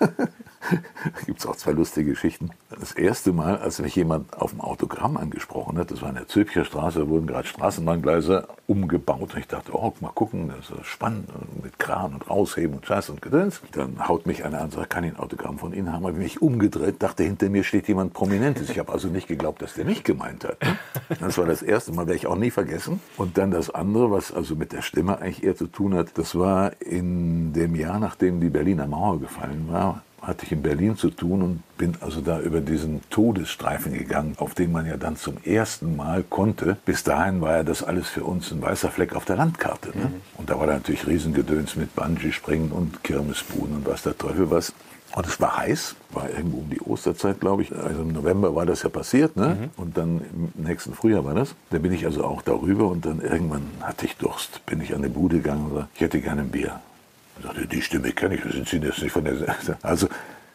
S1: gibt es auch zwei lustige Geschichten. Das erste Mal, als mich jemand auf dem Autogramm angesprochen hat, das war in der Zülpicher Straße, da wurden gerade Straßenbahngleise umgebaut. Und ich dachte, oh, mal gucken, das ist spannend, mit Kran und rausheben und Scheiß und Gedöns. Dann haut mich einer an und sagt, kann ich ein Autogramm von Ihnen haben? Habe ich mich umgedreht, dachte, hinter mir steht jemand Prominentes. Ich habe also nicht geglaubt, dass der mich gemeint hat. ne? Das war das erste Mal, werde ich auch nie vergessen. Und dann das andere, was also mit der Stimme eigentlich eher zu tun hat, das war in dem Jahr, nachdem die Berliner Mauer gefallen war, hatte ich in Berlin zu tun und bin also da über diesen Todesstreifen gegangen, auf den man ja dann zum ersten Mal konnte. Bis dahin war ja das alles für uns ein weißer Fleck auf der Landkarte. Ne? Und da war da natürlich Riesengedöns mit Bungee-Springen und Kirmesbuhnen und was der Teufel was. Und es war heiß, war irgendwo um die Osterzeit, glaube ich. Also im November war das ja passiert, ne? Und dann im nächsten Frühjahr war das. Da bin ich also auch darüber und dann irgendwann hatte ich Durst, bin ich an die Bude gegangen und sagte, ich hätte gerne ein Bier. Und sagte, die Stimme kenne ich, sind Sie das nicht von der Also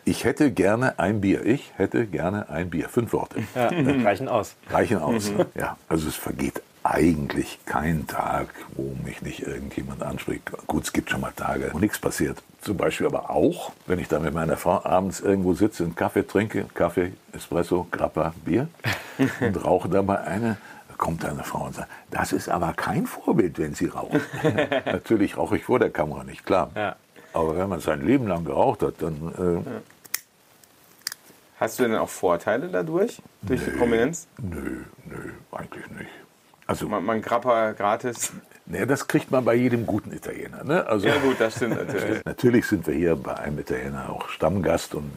S1: ich hätte gerne ein Bier. Ich hätte gerne ein Bier. Fünf Worte.
S4: Ja, reichen aus.
S1: Reichen aus. ne? Ja, also es vergeht eigentlich kein Tag, wo mich nicht irgendjemand anspricht. Gut, es gibt schon mal Tage, wo nichts passiert. Zum Beispiel aber auch, wenn ich da mit meiner Frau abends irgendwo sitze, einen Kaffee trinke, Kaffee, Espresso, Grappa, Bier und rauche dabei eine, kommt eine Frau und sagt, das ist aber kein Vorbild, wenn Sie rauchen. Natürlich rauche ich vor der Kamera nicht, klar.
S4: Ja.
S1: Aber wenn man sein Leben lang geraucht hat, dann äh,
S5: Hast du denn auch Vorteile dadurch? Durch die Prominenz?
S1: nö, nö, eigentlich nicht. Also,
S5: Man, man Grappa gratis.
S1: ne, das kriegt man bei jedem guten Italiener. Ne? Also,
S5: Ja gut, das stimmt natürlich.
S1: Natürlich sind wir hier bei einem Italiener auch Stammgast und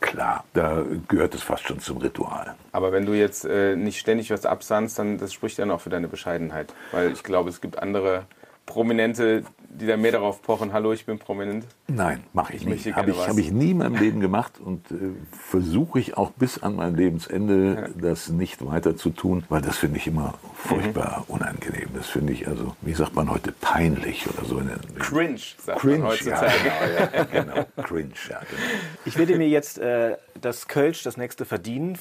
S1: klar, da gehört es fast schon zum Ritual.
S5: Aber wenn du jetzt äh, nicht ständig was absandst, dann das spricht dann auch für deine Bescheidenheit. Weil ich glaube, es gibt andere Prominente, die da mehr darauf pochen, hallo, ich bin prominent?
S1: Nein, mache ich
S5: möchte
S1: nicht. Habe ich, hab ich nie in meinem Leben gemacht und äh, versuche ich auch bis an mein Lebensende das nicht weiter zu tun, weil das finde ich immer furchtbar
S5: Mhm.
S1: unangenehm. Das finde ich also, wie sagt man heute, peinlich oder so. In, in
S5: Cringe, sagt
S1: Cringe,
S5: man
S1: ja,
S5: heutzutage.
S1: genau, ja, genau, cringe, ja, genau.
S4: Ich werde mir jetzt äh, das Kölsch, das nächste verdienen.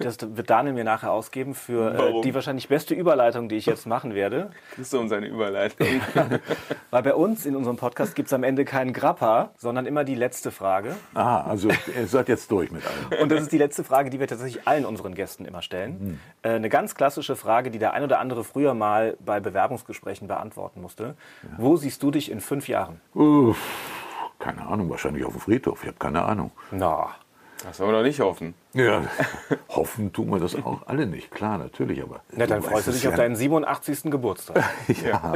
S4: Das wird Daniel mir nachher ausgeben für äh, die wahrscheinlich beste Überleitung, die ich jetzt machen werde.
S5: Du um seine Überleitung.
S4: Weil bei uns in unserem Podcast gibt es am Ende keinen Grappa, sondern immer die letzte Frage.
S1: Aha, also ihr seid jetzt durch mit allem.
S4: Und das ist die letzte Frage, die wir tatsächlich allen unseren Gästen immer stellen. Äh, eine ganz klassische Frage, die der ein oder andere früher mal bei Bewerbungsgesprächen beantworten musste. Wo siehst du dich in fünf Jahren?
S1: Uff, keine Ahnung, wahrscheinlich auf dem Friedhof. Ich habe keine Ahnung.
S4: Na,
S5: Das wollen wir doch nicht hoffen.
S1: Ja, hoffen tun wir das auch alle nicht. Klar, natürlich, aber.
S4: na, dann freust du dich
S1: ja-
S4: auf deinen 87. Geburtstag
S1: Ja,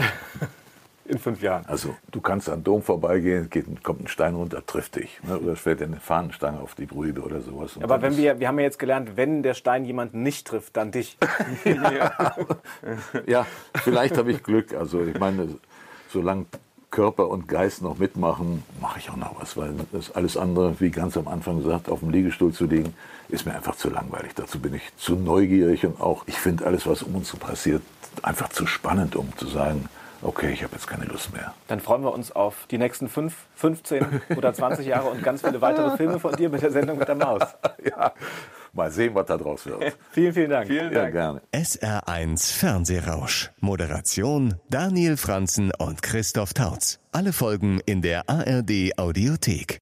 S4: in fünf Jahren.
S1: also du kannst an Dom vorbeigehen, geht, kommt ein Stein runter, trifft dich. Ne? Oder es fällt dir eine Fahnenstange auf die Brüder oder sowas. Und
S4: Aber wenn wir, wir haben ja jetzt gelernt, wenn der Stein jemanden nicht trifft, dann dich.
S1: Ja, vielleicht habe ich Glück. Also ich meine, solange Körper und Geist noch mitmachen, mache ich auch noch was, weil das alles andere, wie ganz am Anfang gesagt, auf dem Liegestuhl zu liegen, ist mir einfach zu langweilig. Dazu bin ich zu neugierig und auch, ich finde alles, was um uns so passiert, einfach zu spannend, um zu sagen, okay, ich habe jetzt keine Lust mehr.
S4: Dann freuen wir uns auf die nächsten fünf, 15 oder 20 Jahre und ganz viele weitere Filme von dir mit der Sendung mit der Maus.
S1: Ja, mal sehen, was da draus wird.
S4: Vielen, vielen Dank.
S5: Vielen
S1: Ja,
S5: Dank.
S1: gerne.
S2: SR1 Fernsehrausch. Moderation Daniel Franzen und Christoph Tautz. Alle Folgen in der ARD Audiothek.